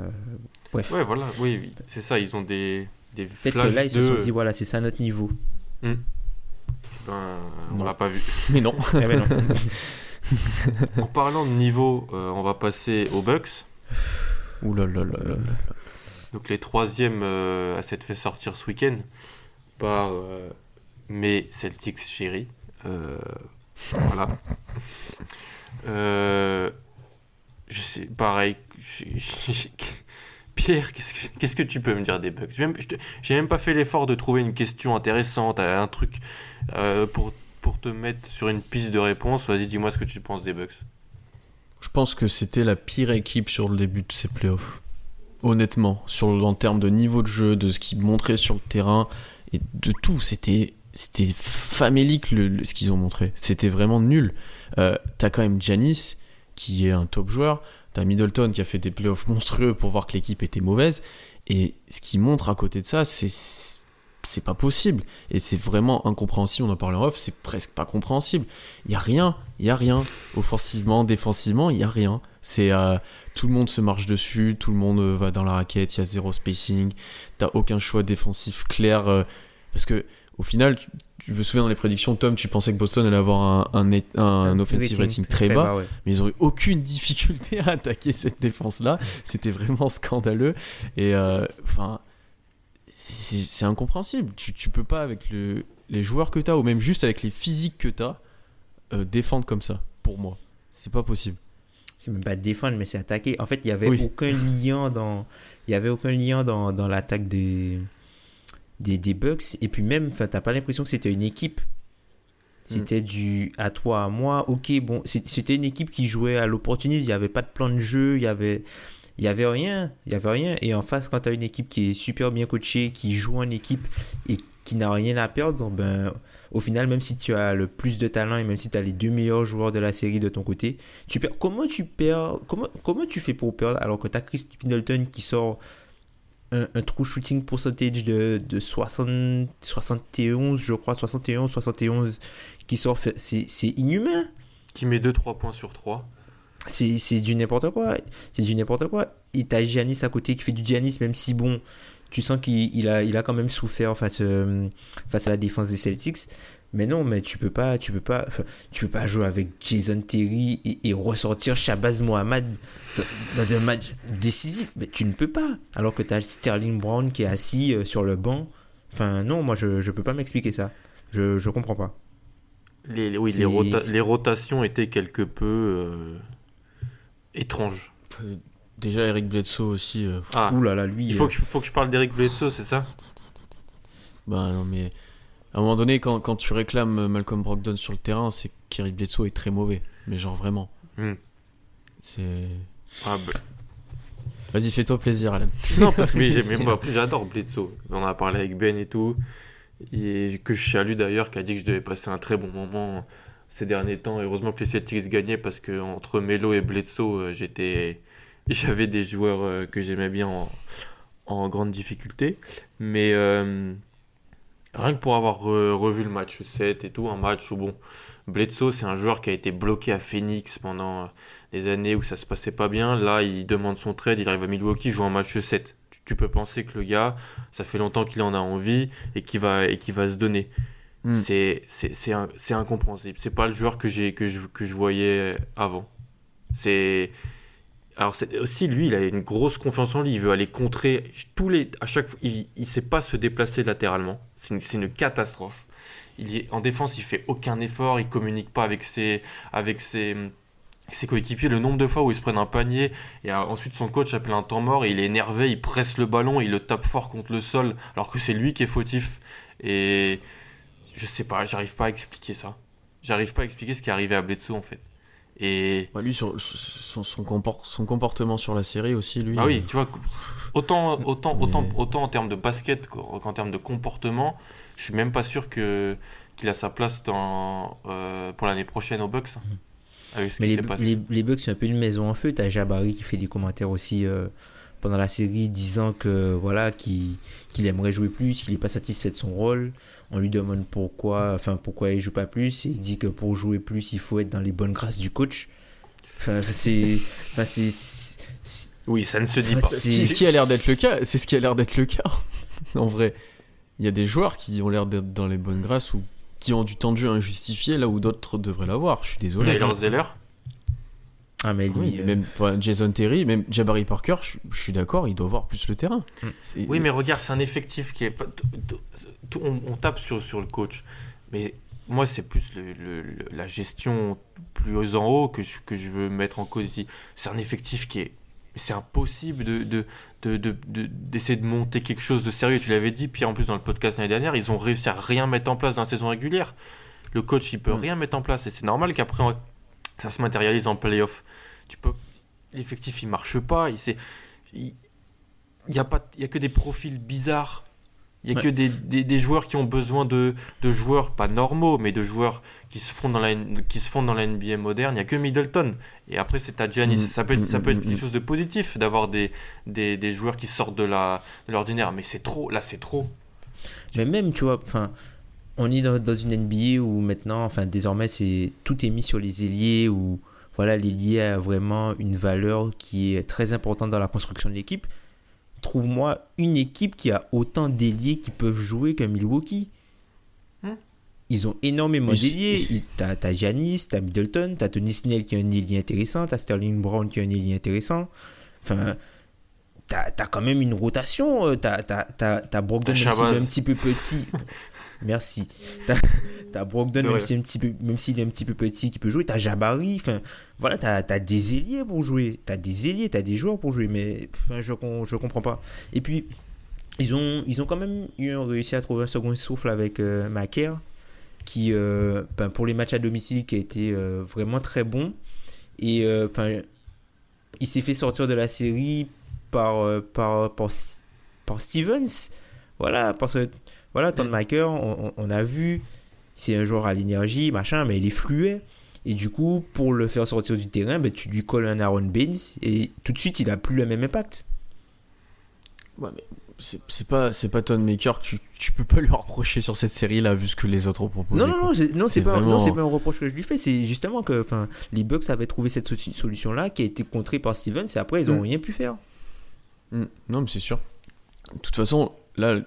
S5: Bref.
S3: Ouais, voilà, oui, oui, c'est ça, ils ont des, des
S5: Peut-être que là, ils se sont dit, voilà, c'est ça notre niveau.
S3: Ben, on l'a pas vu.
S4: Mais non.
S5: Eh ben non.
S3: en parlant de niveau, euh, on va passer aux Bucks.
S4: Ouh là là là là là.
S3: Donc les troisièmes euh, à s'être fait sortir ce week-end par euh, mes Celtics chéris. Euh, voilà. Je sais, pareil. Pierre, qu'est-ce que, qu'est-ce que tu peux me dire des Bucks? Je n'ai même pas fait l'effort de trouver une question intéressante, un truc euh, pour, pour te mettre sur une piste de réponse. Vas-y, dis-moi ce que tu penses des Bucks.
S4: Je pense que c'était la pire équipe sur le début de ces playoffs. Honnêtement, sur en termes de niveau de jeu, de ce qu'ils montraient sur le terrain et de tout, c'était c'était famélique le- ce qu'ils ont montré. C'était vraiment nul. Euh, T'as quand même Janis qui est un top joueur. T'as Middleton qui a fait des playoffs monstrueux pour voir que l'équipe était mauvaise. Et ce qui montre à côté de ça, c'est c'est pas possible. Et c'est vraiment incompréhensible. On en parle en off, c'est presque pas compréhensible. Il y a rien, il y a rien. Offensivement, défensivement, il y a rien. C'est euh, tout le monde se marche dessus, tout le monde euh, va dans la raquette, il y a zéro spacing. T'as aucun choix défensif clair. euh, parce que au final, tu, tu me souviens dans les prédictions, Tom, tu pensais que Boston allait avoir un, un, offensive rating très bas
S5: ouais.
S4: mais ils ont eu aucune difficulté à attaquer cette défense-là. C'était vraiment scandaleux. Et enfin, c'est incompréhensible. Tu, tu peux pas, avec le, les joueurs que tu as, ou même juste avec les physiques que tu as, défendre comme ça, pour moi. C'est pas possible.
S5: C'est même pas défendre, mais c'est attaquer. En fait, il y avait
S4: Oui.
S5: aucun lien dans, y avait aucun lien dans, dans l'attaque des, des, des Bucks. Et puis même, t'as pas l'impression que c'était une équipe. C'était du à toi, à moi. Ok, bon, c'était une équipe qui jouait à l'opportunisme. Il n'y avait pas de plan de jeu. Il y avait, il y avait rien. Il y avait rien. Et en face, quand tu as une équipe qui est super bien coachée, qui joue en équipe et qui n'a rien à perdre, ben, au final, même si tu as le plus de talent et même si tu as les deux meilleurs joueurs de la série de ton côté, tu perds. Comment tu perds comment, comment tu fais pour perdre alors que tu as Chris Middleton qui sort un, true shooting percentage de, de 60, 71, je crois, 71, 71 qui sort. c'est inhumain.
S3: Qui met 2-3 points sur 3.
S5: C'est c'est du n'importe quoi. C'est du n'importe quoi. Et t'as Giannis à côté qui fait du Giannis, même si bon, tu sens qu'il il a, il a quand même souffert face, euh, face à la défense des Celtics. Mais non, mais tu peux pas, tu peux pas, tu peux pas jouer avec Jason Terry et, et ressortir Shabazz Mohamed dans, dans un match décisif. Mais tu ne peux pas. Alors que t'as Sterling Brown qui est assis euh, sur le banc. Enfin, non, moi je, je peux pas m'expliquer ça. Je, je comprends pas.
S3: Les, oui, les, rota- les rotations étaient quelque peu euh, étranges.
S4: Euh, Déjà, Eric Bledsoe aussi. euh,
S3: Ah,
S5: Ouh là là, lui.
S3: il faut
S5: euh,
S3: que, je- faut que je parle d'Eric Bledsoe, c'est ça?
S4: Bah non, mais à un moment donné, quand, quand tu réclames Malcolm Brogdon sur le terrain, c'est qu'Eric Bledsoe est très mauvais. Mais genre vraiment.
S3: Hmm.
S4: C'est.
S3: ah, bah,
S4: Vas-y, fais-toi plaisir, Alan.
S3: Non, parce que j'aime- moi, j'adore Bledsoe. On en a parlé avec Ben et tout. Et que je salue d'ailleurs, qui a dit que je devais passer un très bon moment ces derniers temps. Heureusement que les Celtics gagnaient parce que entre Melo et Bledsoe, euh, j'étais, j'avais des joueurs euh, que j'aimais bien en, grande difficulté. Mais euh, rien que pour avoir re- revu le match 7 et tout, un match où bon, Bledsoe c'est un joueur qui a été bloqué à Phoenix pendant des années où ça se passait pas bien. Là, il demande son trade, il arrive à Milwaukee, il joue un match 7. Tu, peux penser que le gars, ça fait longtemps qu'il en a envie et qu'il va, et qu'il va se donner.
S4: Mm.
S3: C'est, c'est, incompréhensible. C'est pas le joueur que, que, je, que je voyais avant. C'est. Alors aussi lui, il a une grosse confiance en lui. Il veut aller contrer tous les. À chaque fois, il, il sait pas se déplacer latéralement. C'est une, une catastrophe. Il est en défense, il fait aucun effort. Il communique pas avec ses, avec ses, ses coéquipiers. Le nombre de fois où ils se prennent un panier et euh, ensuite son coach appelle un temps mort et il est énervé. Il presse le ballon, il le tape fort contre le sol, alors que c'est lui qui est fautif. Et je sais pas, j'arrive pas à expliquer ça. J'arrive pas à expliquer ce qui est arrivé à Bledsoe en fait. Et
S4: Bah, lui, sur, son, son, comport- son comportement sur la série aussi, lui.
S3: ah oui,
S4: euh,
S3: tu vois, autant, autant,
S4: Mais-
S3: autant, autant en termes de basket qu'en termes de comportement, je suis même pas sûr que qu'il a sa place dans, euh, pour l'année prochaine aux Bucks. Avec ce
S5: Mais
S3: qui
S5: les,
S3: s'est passé.
S5: les, les Bucks, c'est un peu une maison en feu. T'as Jabari qui fait des commentaires aussi euh, pendant la série disant que voilà qu'il qu'il aimerait jouer plus, qu'il n'est pas satisfait de son rôle. On lui demande pourquoi, enfin pourquoi il joue pas plus. Et il dit que pour jouer plus, il faut être dans les bonnes grâces du coach. Enfin, c'est, enfin,
S3: Oui, ça ne se dit
S5: Enfin,
S3: pas.
S5: c'est-
S4: C'est ce qui a l'air d'être le cas. C'est ce qui a l'air d'être le cas. en vrai, il y a des joueurs qui ont l'air d'être dans les bonnes grâces ou qui ont du temps de jeu injustifié là où d'autres devraient l'avoir. Je suis désolé.
S3: Tyler Zeller
S5: Ah, mais lui,
S4: Oui,
S5: euh,
S4: même pas Jason Terry, même Jabari Parker, je, je suis d'accord, il doit voir plus le terrain.
S5: Mm.
S3: Oui, mais regarde, c'est un effectif qui est pas. on, on tape sur, sur le coach, mais moi, c'est plus le- le- le- la gestion plus en haut que je, que je veux mettre en cause ici. C'est un effectif qui est. C'est impossible de, de, de, de- de- d'essayer de monter quelque chose de sérieux. Tu l'avais dit, puis en plus dans le podcast l'année dernière, ils ont réussi à rien mettre en place dans la saison régulière. Le coach, il peut
S4: Mm.
S3: rien mettre en place et c'est normal qu'après on- ça se matérialise en playoff. Tu peux, l'effectif il marche pas, il s'est- il il y a pas, il y a que des profils bizarres. Il y a
S4: Ouais.
S3: que des, des, des joueurs qui ont besoin de, de joueurs pas normaux, mais de joueurs qui se font dans la qui se font dans la NBA moderne. Il y a que Middleton. Et après c'est à Giannis.
S4: Mm.
S3: Ça peut être, ça peut être
S4: mm,
S3: quelque chose de positif d'avoir des, des, des joueurs qui sortent de la de l'ordinaire, mais c'est trop. Là c'est trop.
S5: Mais même, tu vois, on est dans, dans une NBA où maintenant, enfin, désormais, c'est tout est mis sur les ailiers où, voilà, l'ailier a vraiment une valeur qui est très importante dans la construction de l'équipe. Trouve-moi une équipe qui a autant d'ailiers qui peuvent jouer que Milwaukee.
S3: Hmm.
S5: Ils ont énormément d'ailiers. T'as t'as Giannis, t'as Middleton, t'as Tony Snell qui a un ailier intéressant, t'as Sterling Brown qui a un ailier intéressant. Enfin, t'as as quand même une rotation. euh, T'as t'as- t'as- t'as Brogdon, un petit peu petit. Merci. T'as t'as Brogdon, même s'il est un petit peu- même s'il est un petit peu petit, qui peut jouer. T'as Jabari. Enfin, voilà, t'as as des ailiers pour jouer. T'as des ailiers, t'as des joueurs pour jouer. Mais enfin, je, je comprends pas. Et puis, ils ont, ils ont quand même eu, réussi à trouver un second souffle avec euh, Macaire, qui, euh, ben, pour les matchs à domicile, qui a été euh, vraiment très bon. Et euh, enfin, il s'est fait sortir de la série par, euh, par, par, par Stevens. Voilà, parce que voilà, Ton Maker, on, on- a vu, c'est un joueur à l'énergie, machin, mais il est fluet. Et du coup, pour le faire sortir du terrain, ben, tu lui colles un Aaron Baines et tout de suite, il a plus le même impact.
S4: Ouais, mais c'est pas, c'est pas que tu, tu peux pas lui reprocher sur cette série là, vu ce que les autres ont proposé.
S5: Non, non, non, c'est- non, c'est
S4: C'est
S5: pas, non, c'est pas un reproche que je lui fais. C'est justement que enfin, les Bucks avaient trouvé cette so- solution-là qui a été contrée par Stevens et après, ils n'ont
S4: Mm.
S5: rien pu faire.
S4: Mm. Non, mais c'est sûr. De toute façon, là,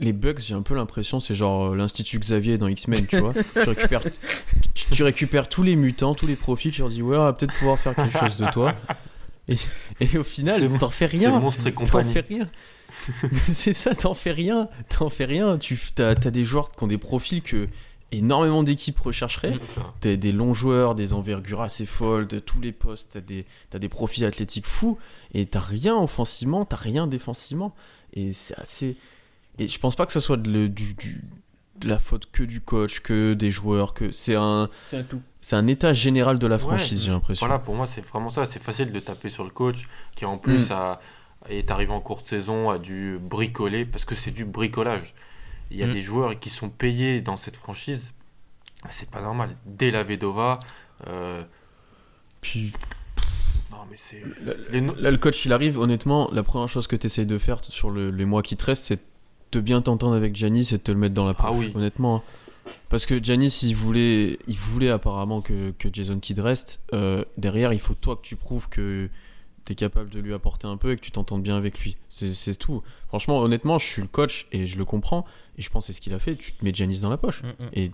S4: les bugs, j'ai un peu l'impression, c'est genre euh, l'Institut Xavier dans X-Men, tu vois. tu, récupères, tu, tu récupères tous les mutants, tous les profils, tu leur dis, ouais, on va peut-être pouvoir faire quelque chose de toi. Et, et au final,
S3: C'est-
S4: t'en fais
S3: c'est
S4: rien.
S3: Monstre et
S4: T'en fais rien. c'est ça, t'en fais rien. T'en fais rien. Tu as, des joueurs qui ont des profils que énormément d'équipes rechercheraient.
S3: C'est.
S4: T'as des longs joueurs, des envergures assez folles, de tous les postes, t'as des, t'as des profils athlétiques fous, et t'as rien offensivement, t'as rien défensivement. Et c'est assez. Et je pense pas que ce soit de, le- du, du- de la faute que du coach, que des joueurs, que c'est un,
S5: C'est un tout.
S4: c'est un état général de la
S3: Ouais,
S4: franchise, j'ai l'impression.
S3: Voilà, pour moi, c'est vraiment ça. C'est facile de taper sur le coach qui, en plus,
S4: Mm.
S3: a, est arrivé en courte saison, a dû bricoler, parce que c'est du bricolage. Il y a
S5: Mm.
S3: des joueurs qui sont payés dans cette franchise. C'est pas normal. Dès la Vedova. euh,
S4: Puis
S3: non, mais c'est.
S4: Là-
S3: les
S4: le coach, il arrive, honnêtement, la première chose que t'essayes de faire sur le- les mois qui te restent, c'est de bien t'entendre avec Giannis et de te le mettre dans la poche,
S3: Ah oui.
S4: honnêtement. hein. Parce que Giannis, il voulait, il voulait apparemment que, que Jason Kidd reste. Euh, derrière, il faut toi que tu prouves que t'es capable de lui apporter un peu et que tu t'entendes bien avec lui. C'est tout. Franchement, honnêtement, je suis le coach et je le comprends. Et je pense que c'est ce qu'il a fait. Tu te mets Giannis dans la poche.
S5: Mm, mm.
S4: Et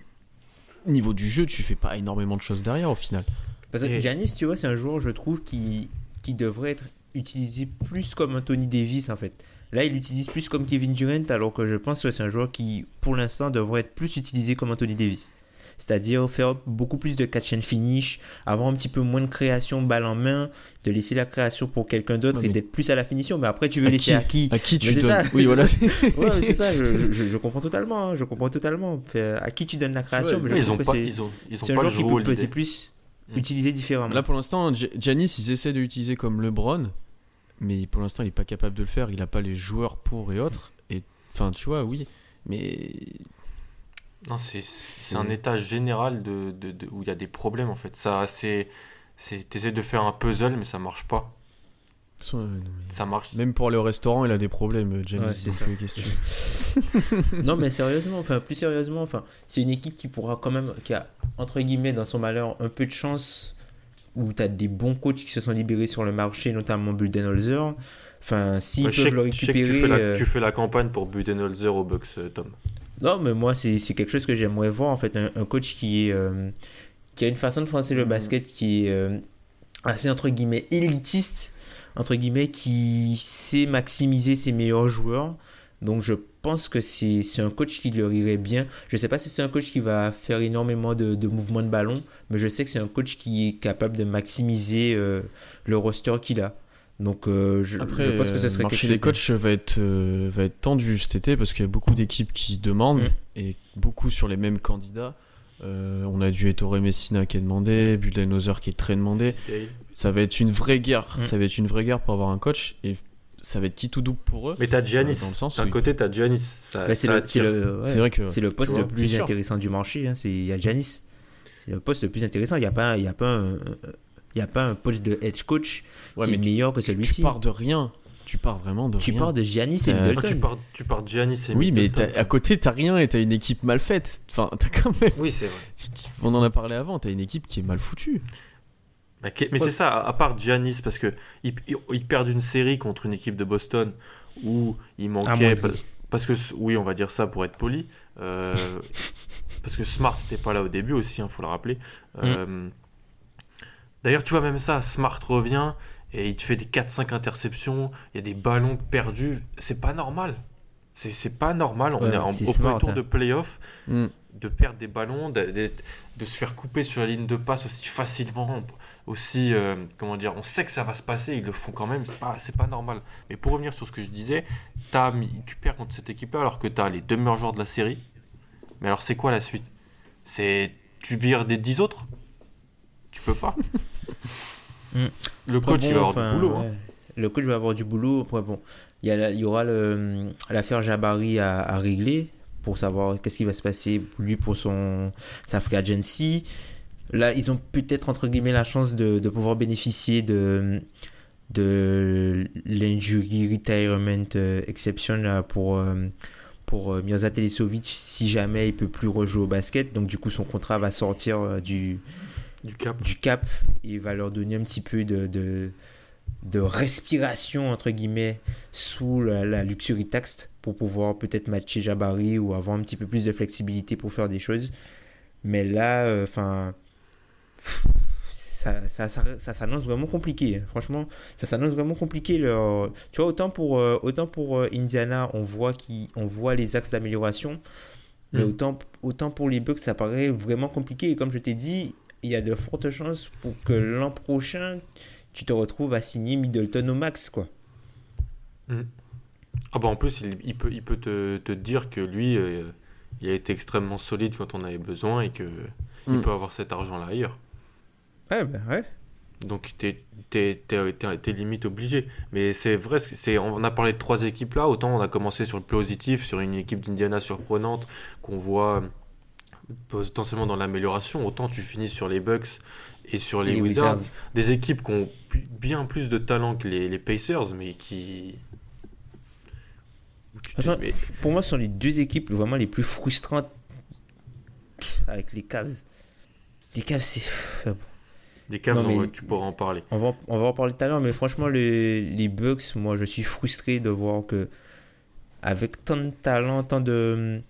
S4: niveau du jeu, tu fais pas énormément de choses derrière au final.
S5: Parce que
S3: Et-
S5: Giannis, tu vois, c'est un joueur, je trouve, qui, qui devrait être utilisé plus comme Anthony Davis, en fait. Là, il l'utilise plus comme Kevin Durant, alors que je pense que c'est un joueur qui, pour l'instant, devrait être plus utilisé comme Anthony Davis. C'est-à-dire faire beaucoup plus de catch and finish, avoir un petit peu moins de création balle en main, de laisser la création pour quelqu'un d'autre et d'être plus à la finition. Mais après, tu veux
S4: À
S5: laisser
S4: qui
S5: à qui
S4: À qui tu donnes
S5: ça.
S4: Oui, voilà. c'est-
S5: Ouais, mais c'est ça, je, je- je comprends totalement. hein, je comprends totalement. Fait, à qui tu donnes la création
S4: Ouais,
S5: mais je
S3: ils ont
S5: que
S3: pas, ils ont, ils ont
S5: c'est un joueur qui peut peser plus,
S3: Mm.
S5: utilisé différemment.
S4: Là, pour l'instant, Giannis, ils essaient de l'utiliser comme LeBron, mais pour l'instant, il est pas capable de le faire. Il a pas les joueurs pour et autres. Et enfin, tu vois, oui, mais
S3: Non, c'est c'est un état général de, de- de- où il y a des problèmes en fait. Ça, c'est, c'est, t'essaies de faire un puzzle, mais ça marche pas.
S4: Soit, euh, non, mais-
S3: Ça marche.
S4: même pour aller au restaurant, il a des problèmes. Giannis,
S5: Ouais, c'est ça.
S4: euh,
S5: non, mais sérieusement, enfin, plus sérieusement, enfin, c'est une équipe qui pourra quand même, qui a, entre guillemets, dans son malheur, un peu de chance, où tu as des bons coachs qui se sont libérés sur le marché, notamment Budenholzer. Enfin, s'ils
S3: Ouais,
S5: peuvent le récupérer.
S3: tu, fais la,
S5: euh,
S3: tu fais la campagne pour Budenholzer au Bucks, euh, Tom.
S5: Non, mais moi, c'est c'est quelque chose que j'aimerais voir, en fait, un, un coach qui, est, euh, qui a une façon de penser le basket qui est euh, assez entre guillemets élitiste, entre guillemets, qui sait maximiser ses meilleurs joueurs. Donc je pense que c'est un coach qui leur irait bien. Je ne sais pas si c'est un coach qui va faire énormément de, de mouvements de ballon, mais je sais que c'est un coach qui est capable de maximiser euh, le roster qu'il a. Donc euh, je,
S4: Après,
S5: je pense que ce serait quelque
S4: marché
S5: chose
S4: des coachs va être, euh, va être tendu cet été parce qu'il y a beaucoup d'équipes qui demandent
S5: Mm.
S4: et beaucoup sur les mêmes candidats. Euh, on a du Ettore Messina qui est demandé, qui est très demandé. Ça va être une vraie guerre.
S5: Mm.
S4: Ça va être une vraie guerre pour avoir un coach et ça va être qui tout double pour eux.
S3: Mais t'as Giannis.
S4: Dans le sens
S3: D'un côté, t'as Giannis.
S5: Bah, c'est le, c'est
S3: attire.
S5: le- ouais.
S4: C'est vrai que
S5: C'est le poste le plus intéressant du marché. Hein. Il y a Giannis. C'est le poste le plus intéressant. Il n'y a pas, y a pas un, il y a pas un poste de head coach
S4: Ouais,
S5: qui
S4: mais
S5: est
S4: tu-
S5: meilleur que
S4: tu, tu
S5: celui-ci.
S4: pars de rien. Tu pars vraiment de
S5: Tu
S4: rien.
S5: pars de Giannis et
S4: Euh,
S3: Ah,
S5: Middleton.
S3: tu pars, tu pars de Giannis et
S4: Oui, mais
S3: Middleton.
S4: à côté, t'as rien et t'as une équipe mal faite. Enfin, t'as quand même.
S3: Oui, c'est vrai.
S4: On en a parlé avant. T'as une équipe qui est mal foutue.
S3: Mais c'est ça, à part Giannis, parce que ils, ils- perdent une série contre une équipe de Boston où il manquait. Parce que, oui, on va dire ça pour être poli. euh, parce que Smart n'était pas là au début aussi, il faut le rappeler. Euh, D'ailleurs, tu vois, même ça, Smart revient et il te fait des 4-5 interceptions, il y a des ballons perdus. C'est pas normal. C'est pas normal. On
S5: Ouais,
S3: est en,
S5: c'est
S3: au premier
S5: Smart,
S3: tour
S5: hein.
S3: de playoff
S4: Mm.
S3: de perdre des ballons, de, de- de se faire couper sur la ligne de passe aussi facilement, aussi, euh, comment dire, on sait que ça va se passer, ils le font quand même, c'est pas, c'est pas normal. Mais pour revenir sur ce que je disais, t'as mis- tu perds contre cette équipe-là alors que tu as les deux meilleurs joueurs de la série. Mais alors c'est quoi la suite? C'est tu vires des 10 autres? Tu peux pas? Le coach
S5: bon,
S3: il va avoir
S5: enfin,
S3: du boulot. hein.
S5: Le coach va avoir du boulot. Après, bon, il y, a la- il y aura le- l'affaire Jabari à, à régler pour savoir qu'est-ce qui va se passer lui pour son sa free agency. Là, ils ont peut-être entre guillemets la chance de, de pouvoir bénéficier de de l'injury retirement euh, exception là, pour euh, pour euh, Mirza Telesovic si jamais il peut plus rejouer au basket. Donc du coup, son contrat va sortir du
S3: Du cap.
S5: du cap et va leur donner un petit peu de, de, de respiration, entre guillemets, sous la, la luxury tax pour pouvoir peut-être matcher Jabari ou avoir un petit peu plus de flexibilité pour faire des choses. Mais là, enfin, ça, ça, ça, ça s'annonce vraiment compliqué. hein. Franchement, ça s'annonce vraiment compliqué. Tu vois, autant pour, euh, autant pour euh, Indiana, on voit, qui, on voit les axes d'amélioration. Mais
S3: Mm.
S5: autant, autant pour les Bucks, ça paraît vraiment compliqué. Et comme je t'ai dit, il y a de fortes chances pour que l'an prochain, tu te retrouves à signer Middleton au max, quoi.
S3: Ah bah en plus, il, il peut, il peut te, te dire que lui, euh, il a été extrêmement solide quand on avait besoin et que il
S4: Mm.
S3: peut avoir cet argent-là ailleurs.
S5: Ouais, ben ouais.
S3: Donc t'es, t'es- t'es limite obligé. Mais c'est vrai, c'est, on a parlé de trois équipes là, autant on a commencé sur le positif, sur une équipe d'Indiana surprenante qu'on voit euh, potentiellement dans l'amélioration, autant tu finis sur les Bucks et sur les,
S5: Les
S3: Wizards,
S5: Wizards.
S3: des équipes qui ont bien plus de talent que les, les Pacers, mais qui...
S5: Enfin,
S3: mais-
S5: Pour moi, ce sont les deux équipes vraiment les plus frustrantes avec les Cavs. Les Cavs, c'est.
S3: Les Cavs,
S5: Non,
S3: on
S5: mais-
S3: tu pourras en parler.
S5: On va, on va en parler tout à l'heure, mais franchement, les, les Bucks, moi, je suis frustré de voir que, avec tant de talent, tant de.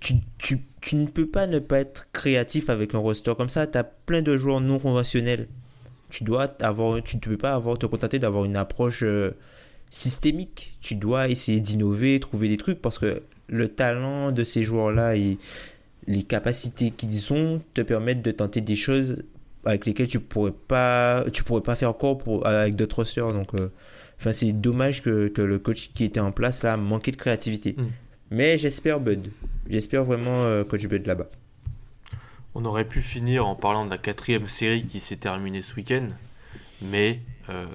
S5: Tu, tu, tu ne peux pas ne pas être créatif avec un roster comme ça. Tu as plein de joueurs non conventionnels. Tu dois avoir, tu ne peux pas avoir, te contenter d'avoir une approche euh, systémique. Tu dois essayer d'innover, trouver des trucs parce que le talent de ces joueurs-là et les capacités qu'ils ont te permettent de tenter des choses avec lesquelles tu pourrais pas tu pourrais pas faire encore pour, avec d'autres rosters donc euh, enfin c'est dommage que, que le coach qui était en place là manquait de créativité
S3: Mm.
S5: mais j'espère Bud j'espère vraiment euh, coach Bud là-bas
S3: On aurait pu finir en parlant de la quatrième série qui s'est terminée ce week-end, mais euh,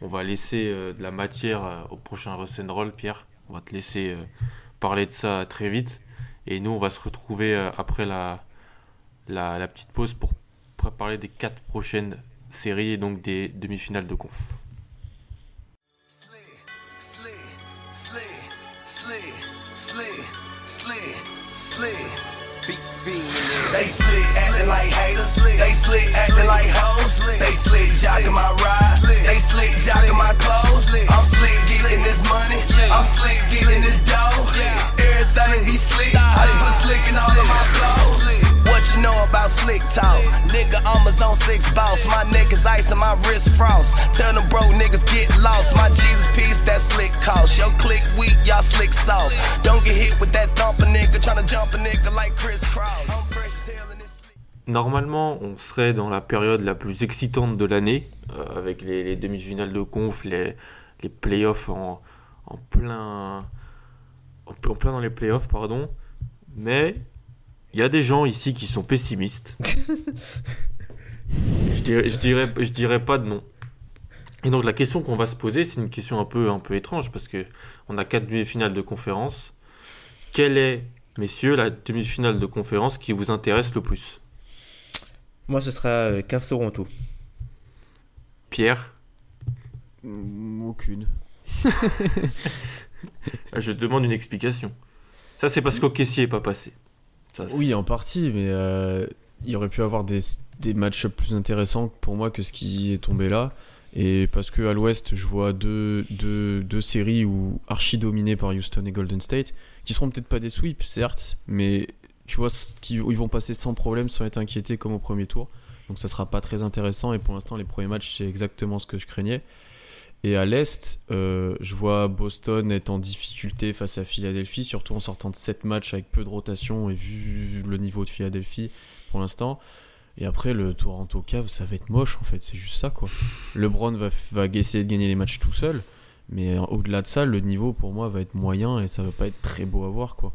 S3: on va laisser euh, de la matière euh, au prochain Roll, Pierre. On va te laisser euh, parler de ça très vite. Et nous, on va se retrouver euh, après la, la, la petite pause pour parler des quatre prochaines séries et donc des demi-finales de conf.
S7: They slick acting like haters. They slick acting like hoes. They slick jocking my ride. They slick jocking my clothes. I'm slick getting this money. I'm slick getting this dough. Everything be slick. I just put slick in all of my clothes. What you know about slick talk? Nigga, I'm a zone six boss. My neck is ice and my wrist frost. Tell them bro niggas get lost. My Jesus piece, that slick cost. Yo, click weak, y'all slick sauce. Don't get hit with that thumper nigga. Tryna jump a nigga like Chris Cross.
S3: Normalement, on serait dans la période la plus excitante de l'année, euh, avec les, les demi-finales de conf, les, les playoffs en, en plein, en, plein dans les playoffs, pardon. Mais il y a des gens ici qui sont pessimistes. je, dirais, je, dirais, je dirais pas de nom. Et donc la question qu'on va se poser, c'est une question un peu, un peu étrange parce que on a quatre demi-finales de conférence. Quelle est, messieurs, la demi-finale de conférence qui vous intéresse le plus?
S5: Moi, ce sera euh, Cave Toronto.
S3: Pierre?
S4: Mm, Aucune.
S3: Je te demande une explication. Ça, c'est parce qu'Okessi est pas passé. Ça,
S4: Oui, en partie, mais euh, il y aurait pu avoir des, des matchs plus intéressants pour moi que ce qui est tombé là. Et parce que à l'ouest, je vois deux, deux, deux séries où archi dominées par Houston et Golden State, qui seront peut-être pas des sweeps, certes, mais tu vois, ils vont passer sans problème, sans être inquiétés comme au premier tour. Donc ça sera pas très intéressant. Et pour l'instant, les premiers matchs, c'est exactement ce que je craignais. Et à l'Est, euh, je vois Boston être en difficulté face à Philadelphie, surtout en sortant de 7 matchs avec peu de rotation et vu le niveau de Philadelphie pour l'instant. Et après, le Toronto Cave, ça va être moche en fait, c'est juste ça quoi. LeBron va, va essayer de gagner les matchs tout seul, mais au-delà de ça, le niveau pour moi va être moyen et ça va pas être très beau à voir quoi.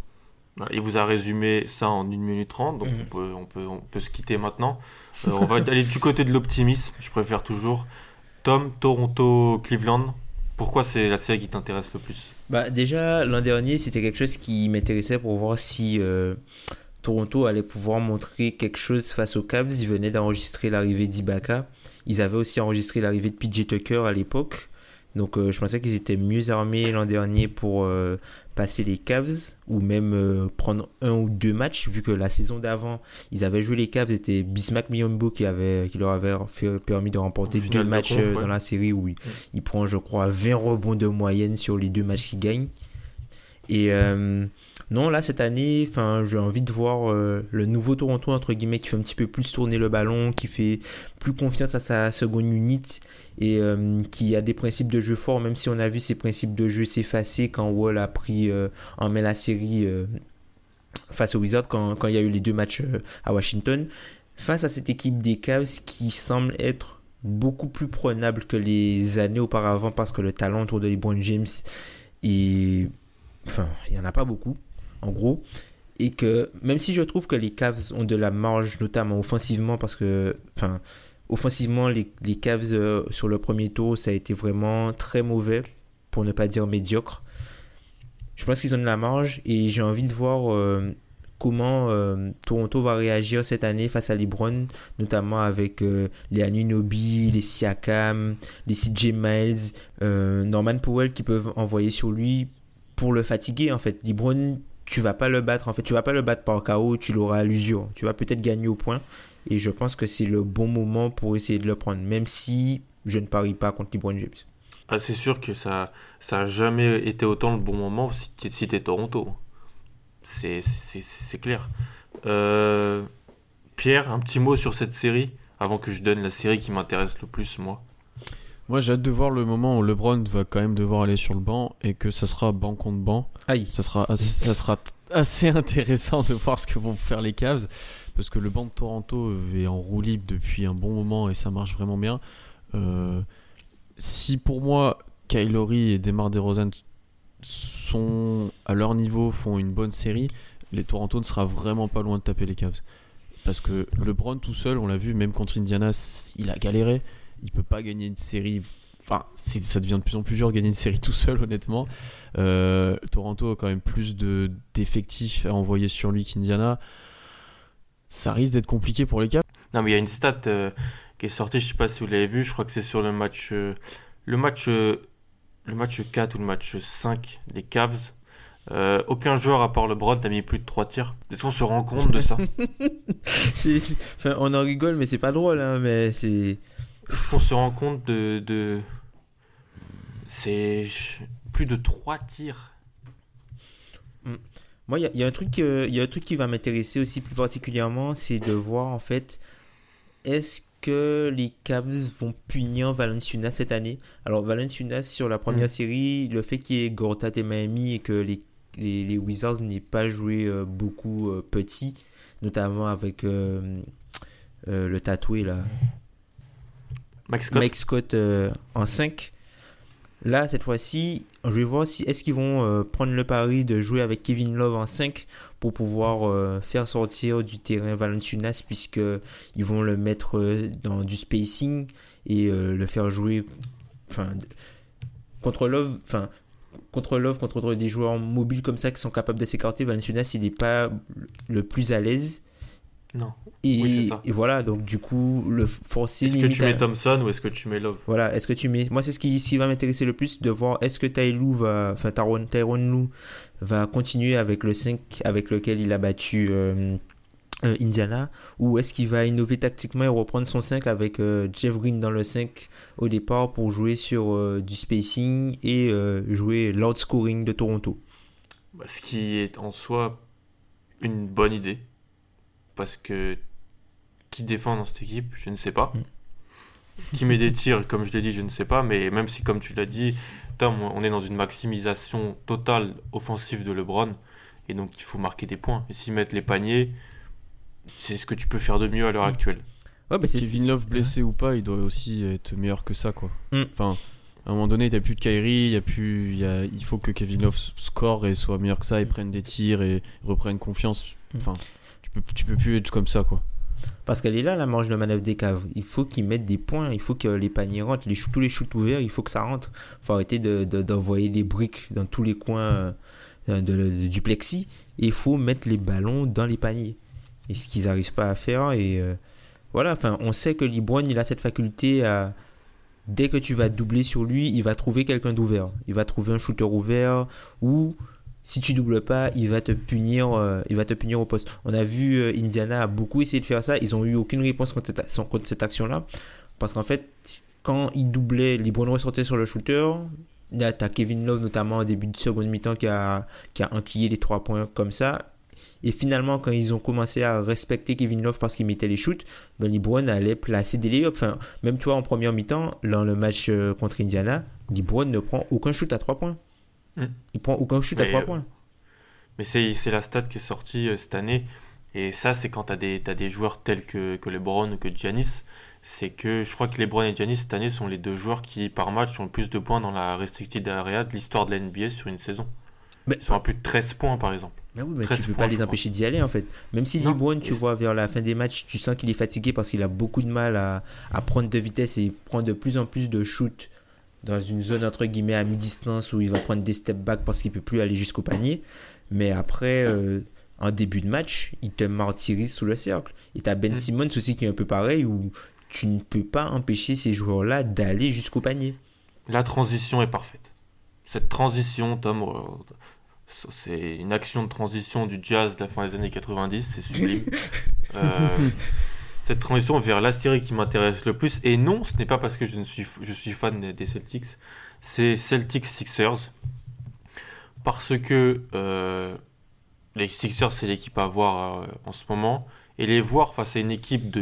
S3: Voilà, Il vous a résumé ça en 1 minute 30, donc
S5: Mhm.
S3: on, peut, on, peut, on peut se quitter maintenant. Euh, on va aller du côté de l'optimisme, je préfère toujours. Tom, Toronto, Cleveland, pourquoi c'est la série qui t'intéresse le plus?
S5: Bah, déjà, l'an dernier, c'était quelque chose qui m'intéressait pour voir si euh, Toronto allait pouvoir montrer quelque chose face aux Cavs. Ils venaient d'enregistrer l'arrivée d'Ibaka. Ils avaient aussi enregistré l'arrivée de PJ Tucker à l'époque. Donc, euh, je pensais qu'ils étaient mieux armés l'an dernier pour euh, passer les Cavs ou même euh, prendre un ou deux matchs, vu que la saison d'avant, ils avaient joué les Cavs. C'était Bismack Miyombo qui, avait, qui leur avait fait- permis de remporter deux
S3: de
S5: matchs
S3: conf,
S5: euh,
S3: ouais.
S5: dans la série où il, il prend, je crois, 20 rebonds de moyenne sur les deux matchs qu'il gagne. Et euh, non, là, cette année, j'ai envie de voir euh, le nouveau Toronto, entre guillemets, qui fait un petit peu plus tourner le ballon, qui fait plus confiance à sa seconde unit et euh, qui a des principes de jeu forts, même si on a vu ces principes de jeu s'effacer quand Wall a pris en main la série face aux Wizards, quand, quand il y a eu les deux matchs à Washington. Face à cette équipe des Cavs qui semble être beaucoup plus prenable que les années auparavant parce que le talent autour de LeBron James est enfin, il n'y en a pas beaucoup, en gros. Et que même si je trouve que les Cavs ont de la marge, notamment offensivement, parce que, enfin, offensivement, les, les Cavs euh, sur le premier tour, ça a été vraiment très mauvais, pour ne pas dire médiocre. Je pense qu'ils ont de la marge et j'ai envie de voir euh, comment euh, Toronto va réagir cette année face à LeBron, notamment avec les Anunobi, les Siakam, les CJ Miles, Norman Powell qui peuvent envoyer sur lui pour le fatiguer en fait. LeBron, tu vas pas le battre en fait, tu vas pas le battre par KO, tu l'auras à l'usure. Tu vas peut-être gagner au point et je pense que c'est le bon moment pour essayer de le prendre même si je ne parie pas contre LeBron James.
S3: ah, C'est sûr que ça ça a jamais été autant le bon moment si si t'es Toronto. C'est c'est- c'est clair. Euh, Pierre, un petit mot sur cette série avant que je donne la série qui m'intéresse le plus, moi.
S4: Moi j'ai hâte de voir le moment où LeBron va quand même devoir aller sur le banc et que ça sera banc contre banc.
S5: Aïe.
S4: Ça sera, assez, ça sera assez intéressant de voir ce que vont faire les Cavs parce que le banc de Toronto est en roue libre depuis un bon moment et ça marche vraiment bien. Euh, si pour moi Kyle Lowry et Demar DeRozan sont à leur niveau, font une bonne série, les Toronto ne sera vraiment pas loin de taper les Cavs. Parce que LeBron tout seul, on l'a vu, même contre Indiana, il a galéré. Il peut pas gagner une série. Enfin, ça devient de plus en plus dur de gagner une série tout seul, honnêtement. Euh, Toronto a quand même plus de d'effectifs à envoyer sur lui qu'Indiana. Ça risque d'être compliqué pour les Cavs.
S3: Non, mais il y a une stat euh, qui est sortie, je sais pas si vous l'avez vu, je crois que c'est sur le match euh, le match euh, le match 4 ou le match 5 des Cavs. Euh, aucun joueur à part LeBron n'a mis plus de 3 tirs. Est-ce qu'on se rend compte de ça?
S5: Enfin, on en rigole, mais c'est pas drôle, hein, mais c'est.
S3: Est-ce qu'on se rend compte de, de... c'est plus de 3 tirs?
S5: Moi, il y, a- il y a un truc, euh, il y a un truc qui va m'intéresser aussi plus particulièrement, c'est de voir en fait, est-ce que les Cavs vont punir Valenciunas cette année? Alors Valenciunas sur la première
S3: Mm.
S5: série, le fait qu'il y ait Gortat et Miami et que les, les, les Wizards n'aient pas joué euh, beaucoup euh, petit, notamment avec euh, le tatoué là, Mike Scott euh, en 5. Là, cette fois-ci, je vais voir si est-ce qu'ils vont euh, prendre le pari de jouer avec Kevin Love en 5 pour pouvoir euh, faire sortir du terrain Valanciunas puisque ils vont le mettre dans du spacing et le faire jouer enfin contre Love enfin contre Love contre des joueurs mobiles comme ça qui sont capables de s'écarter Valanciunas il n'est pas le plus à l'aise
S3: Non.
S5: et,
S3: Oui, c'est ça.
S5: et voilà donc du coup le forcer
S3: Est-ce que tu mets Thompson ou est-ce que tu mets Love?
S5: Voilà, est-ce que tu mets. Moi, c'est ce qui, ce qui va m'intéresser le plus de voir est-ce que Tyloo va. Enfin, Tyron, Tyron Lou va continuer avec le 5 avec lequel il a battu euh, euh, Indiana ou est-ce qu'il va innover tactiquement et reprendre son 5 avec euh, Jeff Green dans le 5 au départ pour jouer sur euh, du spacing et euh, jouer l'out scoring de Toronto?
S3: Bah, Ce qui est en soi une bonne idée. Parce que qui défend dans cette équipe, je ne sais pas.
S5: Mm.
S3: Qui met des tirs, comme je l'ai dit, je ne sais pas. Mais même si, comme tu l'as dit, Tom, on est dans une maximisation totale offensive de LeBron. Et donc, il faut marquer des points. Et s'ils mettent les paniers, c'est ce que tu peux faire de mieux à l'heure actuelle.
S5: Ouais, bah,
S4: Kevin Love blessé ou pas, il doit aussi être meilleur que ça, quoi.
S5: Mm.
S4: Enfin, à un moment donné, il n'y a plus de Kyrie, il y a plus, il, y a, il faut que Kevin Love score et soit meilleur que ça, et prenne des tirs et reprenne confiance.
S5: Mm.
S4: Enfin, tu peux plus être comme ça, quoi.
S5: Parce qu'elle est là, la marge de manœuvre des caves. Il faut qu'ils mettent des points, il faut que les paniers rentrent, tous les shoots ouverts, il faut que ça rentre. Il faut arrêter de- de- d'envoyer des briques dans tous les coins euh, du plexi. Il faut mettre les ballons dans les paniers. Et ce qu'ils n'arrivent pas à faire. Et euh, voilà, enfin, on sait que LeBron, il a cette faculté à. Dès que tu vas doubler sur lui, il va trouver quelqu'un d'ouvert. Il va trouver un shooter ouvert ou si tu doubles pas, il va te punir, euh, il va te punir au poste. On a vu euh, Indiana a beaucoup essayé de faire ça, ils ont eu aucune réponse contre cette, action-là, parce qu'en fait, quand ils doublaient, les Browns ressortaient sur le shooter. Là, t'as Kevin Love notamment au début de seconde mi-temps qui a, qui a enquillé les trois points comme ça. Et finalement, quand ils ont commencé à respecter Kevin Love parce qu'il mettait les shoots, ben, les Browns allaient placer des layups. Enfin, même tu vois, en première mi-temps, dans le match euh, contre Indiana, les Browns ne prend aucun shoot à trois points.
S3: Mm.
S5: Il prend aucun shoot à
S3: Mais,
S5: trois
S3: euh,
S5: points.
S3: Mais c'est la stat qui est sortie euh, cette année. Et ça, c'est quand tu as, des t'as des joueurs tels que, que LeBron ou que Giannis. C'est que je crois que LeBron et Giannis cette année sont les deux joueurs qui, par match, ont le plus de points dans la restricted area de l'histoire de la NBA sur une saison.
S5: Mais-
S3: Ils sont à plus de 13 points, par exemple.
S5: Mais oui, mais
S3: 13
S5: tu peux
S3: points,
S5: pas les empêcher d'y aller en fait. Même si LeBron, tu vois, vers la fin des matchs, tu sens qu'il est fatigué parce qu'il a beaucoup de mal à, à prendre de vitesse et prendre de plus en plus de shoots dans une zone entre guillemets à mi-distance où il va prendre des step back parce qu'il peut plus aller jusqu'au panier. Mais après, euh, en début de match, il te martyrise sous le cercle. Et t'as Ben
S3: Mm.
S5: Simmons aussi qui est un peu pareil où tu ne peux pas empêcher ces joueurs-là d'aller jusqu'au panier.
S3: La transition est parfaite. Cette transition, Tom, euh, c'est une action de transition du jazz de la fin des années 90, c'est sublime. Euh, cette transition vers la série qui m'intéresse le plus, et non, ce n'est pas parce que je, suis, fan des- Celtics, c'est Celtics Sixers. Parce que euh, les Sixers, c'est l'équipe à voir euh, en ce moment, et les voir face à une équipe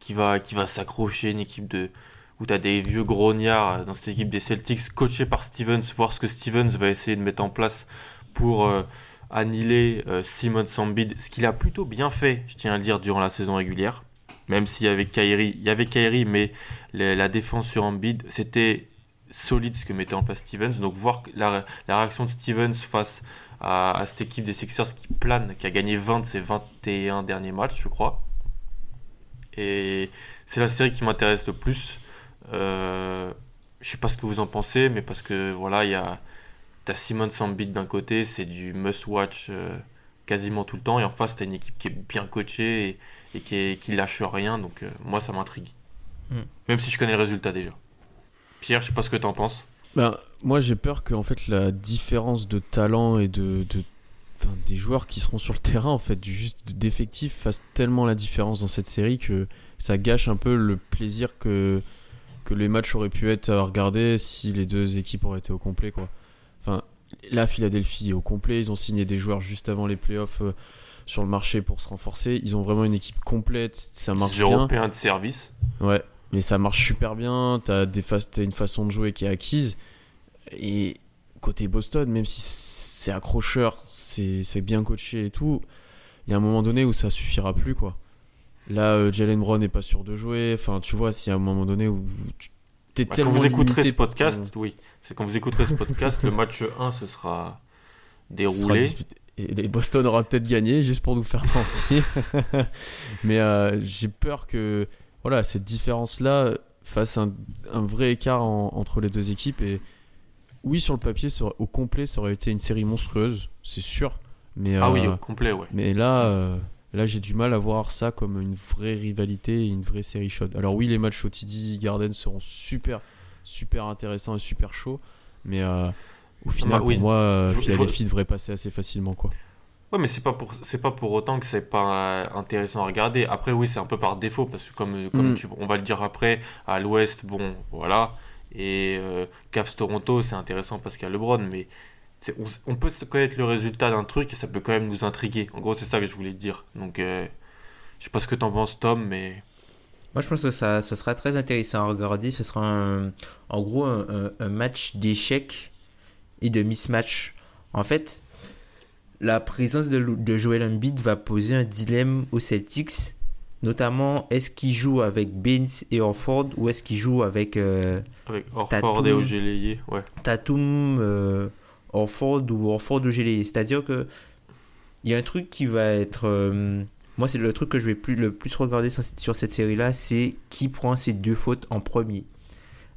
S3: qui va, qui va s'accrocher, une équipe de, où tu as des vieux grognards dans cette équipe des Celtics coachés par Stevens, voir ce que Stevens va essayer de mettre en place pour euh, annihiler Simon Sambid, ce qu'il a plutôt bien fait, je tiens à le dire, durant la saison régulière. Même s'il y avait Kyrie, il y avait Kyrie, mais la défense sur Embiid, c'était solide ce que mettait en place Stevens. Donc voir la, réaction de Stevens face à, cette équipe des Sixers qui plane, qui a gagné 20 de ses 21 derniers matchs, je crois. Et c'est la série qui m'intéresse le plus. Euh, je sais pas ce que vous en pensez, mais parce que voilà, il y a t'as Simon Sambit d'un côté, c'est du must-watch euh, quasiment tout le temps, et en face t'as une équipe qui est bien coachée et qui, qui lâche rien, donc euh, moi ça m'intrigue.
S5: Hmm.
S3: Même si je connais le résultat déjà. Pierre, je sais pas ce que t'en penses.
S4: Ben, moi, j'ai peur que en fait, la différence de talent et de, des joueurs qui seront sur le terrain, en fait, juste d'effectifs, fasse tellement la différence dans cette série que ça gâche un peu le plaisir que, que les matchs auraient pu être à regarder si les deux équipes auraient été au complet, quoi. Enfin, là, Philadelphie est au complet. Ils ont signé des joueurs juste avant les playoffs euh, sur le marché pour se renforcer. Ils ont vraiment une équipe complète, ça marche bien.
S3: Européens de service.
S4: Ouais, mais ça marche super bien. T'as des fa- t'as une façon de jouer qui est acquise. Et côté Boston, même si c'est accrocheur, c'est bien coaché et tout, il y a un moment donné où ça suffira plus quoi. Là, euh, Jalen Brown n'est pas sûr de jouer. Enfin, tu vois, s'il y a un moment donné où tu t'es
S3: Bah, quand
S4: tellement
S3: vous écouterez ce podcast, oui, c'est quand vous écouterez ce podcast, le match 1 ce sera déroulé.
S4: Et les Boston aura peut-être gagné juste pour nous faire mentir. Mais euh, j'ai peur que voilà, cette différence-là fasse un, un vrai écart en- entre les deux équipes. Et oui, sur le papier, ça aurait- au complet, ça aurait été une série monstrueuse, c'est sûr. Mais,
S3: Ah oui,
S4: euh,
S3: au complet, ouais.
S4: mais là, euh, là j'ai du mal à voir ça comme une vraie rivalité et une vraie série chaude. Alors oui, les matchs au TD Garden seront super, super intéressants et super chauds. Mais au final,
S3: Bah oui.
S4: pour moi, euh,
S3: Je- je-
S4: Philadelphie devrait passer assez facilement. quoi.
S3: Ouais, mais c'est pas pour c'est pas pour autant que c'est pas euh, intéressant à regarder. Après, oui, c'est un peu par défaut parce que comme comme
S4: Mm.
S3: tu on va le dire après, à l'Ouest, bon, voilà. Et euh, Cavs Toronto, c'est intéressant parce qu'il y a LeBron, mais c'est- on, on peut connaître le résultat d'un truc et ça peut quand même nous intriguer. En gros, c'est ça que je voulais dire. Donc, euh, je sais pas ce que t'en penses, Tom, mais
S5: Moi, je pense que ça, ce sera très intéressant à regarder. Ce sera un- en gros un, un- un match d'échecs et de mismatch. En fait, la présence de, de Joel Embiid va poser un dilemme aux Celtics. Notamment, est-ce qu'il joue avec Baines et Orford ou est-ce qu'il joue avec euh,
S3: avec Orford
S5: Tatum.
S3: et Ogilvy, ouais.
S5: Tatum, euh, Orford ou Orford Ogilvy. C'est-à-dire que il y a un truc qui va être. euh, moi, c'est le truc que je vais plus, le plus regarder sur, cette série-là, c'est qui prend ses deux fautes en premier.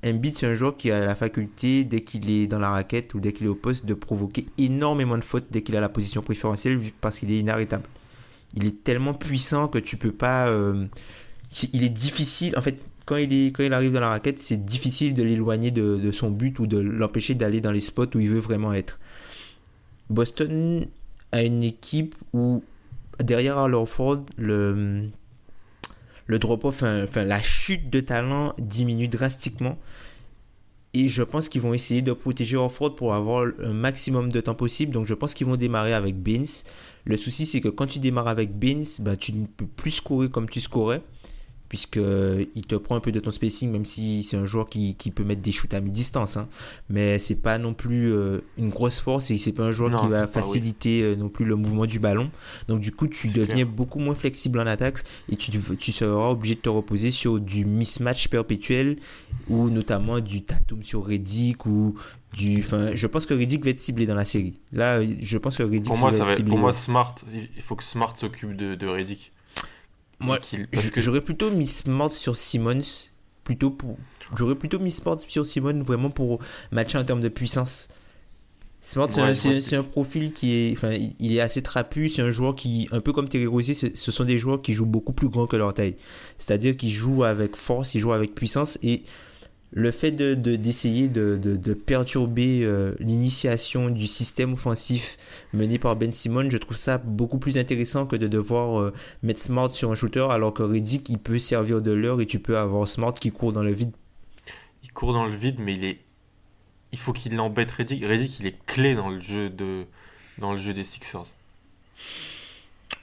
S5: Embiid, c'est un joueur qui a la faculté, dès qu'il est dans la raquette ou dès qu'il est au poste, de provoquer énormément de fautes dès qu'il a la position préférentielle parce qu'il est inarrêtable. Il est tellement puissant que tu peux pas. euh, il est difficile. En fait, quand il, arrive dans la raquette, c'est difficile de l'éloigner de, son but ou de l'empêcher d'aller dans les spots où il veut vraiment être. Boston a une équipe où, derrière Al Horford, le, le drop-off, enfin, la chute de talent diminue drastiquement. Et je pense qu'ils vont essayer de protéger Horford pour avoir un maximum de temps possible. Donc je pense qu'ils vont démarrer avec Baines. Le souci, c'est que quand tu démarres avec Baines, bah, tu ne peux plus scorer comme tu scorais. Puisque il te prend un peu de ton spacing, même si c'est un joueur qui, qui peut mettre des shoots à mi-distance. hein. Mais c'est pas non plus euh, une grosse force et c'est pas un joueur
S3: Non,
S5: qui va
S3: oui.
S5: faciliter euh, non plus le mouvement du ballon. Donc du coup, tu deviens
S3: clair.
S5: beaucoup moins flexible en attaque et tu, tu seras obligé de te reposer sur du mismatch perpétuel ou notamment du Tatum sur Reddick ou du enfin je pense que Reddick va être ciblé dans la série. Là, je pense que Reddick
S3: Pour moi,
S5: va
S3: ça
S5: être
S3: va être,
S5: ciblé.
S3: pour moi. Smart, il faut que Smart s'occupe de, de Reddick.
S5: Moi,
S3: que
S5: J'aurais plutôt mis Smart sur Simmons, plutôt pour. J'aurais plutôt mis Smart sur Simmons vraiment pour matcher en termes de puissance. Smart, c'est
S3: Ouais,
S5: un- c'est un profil qui est, enfin, il- est assez trapu. C'est un joueur qui, un peu comme Terry Rozier, ce ce sont des joueurs qui jouent beaucoup plus grand que leur taille. C'est-à-dire qu'ils jouent avec force, ils jouent avec puissance et le fait de de- d'essayer de, de, de perturber euh, l'initiation du système offensif mené par Ben Simon, je trouve ça beaucoup plus intéressant que de devoir euh, mettre Smart sur un shooter alors que Reddick il peut servir de l'heure et tu peux avoir Smart qui court dans le vide.
S3: il court dans le vide, mais il est. Il faut qu'il l'embête Reddick. Reddick, il est clé dans le jeu de dans le jeu des Sixers.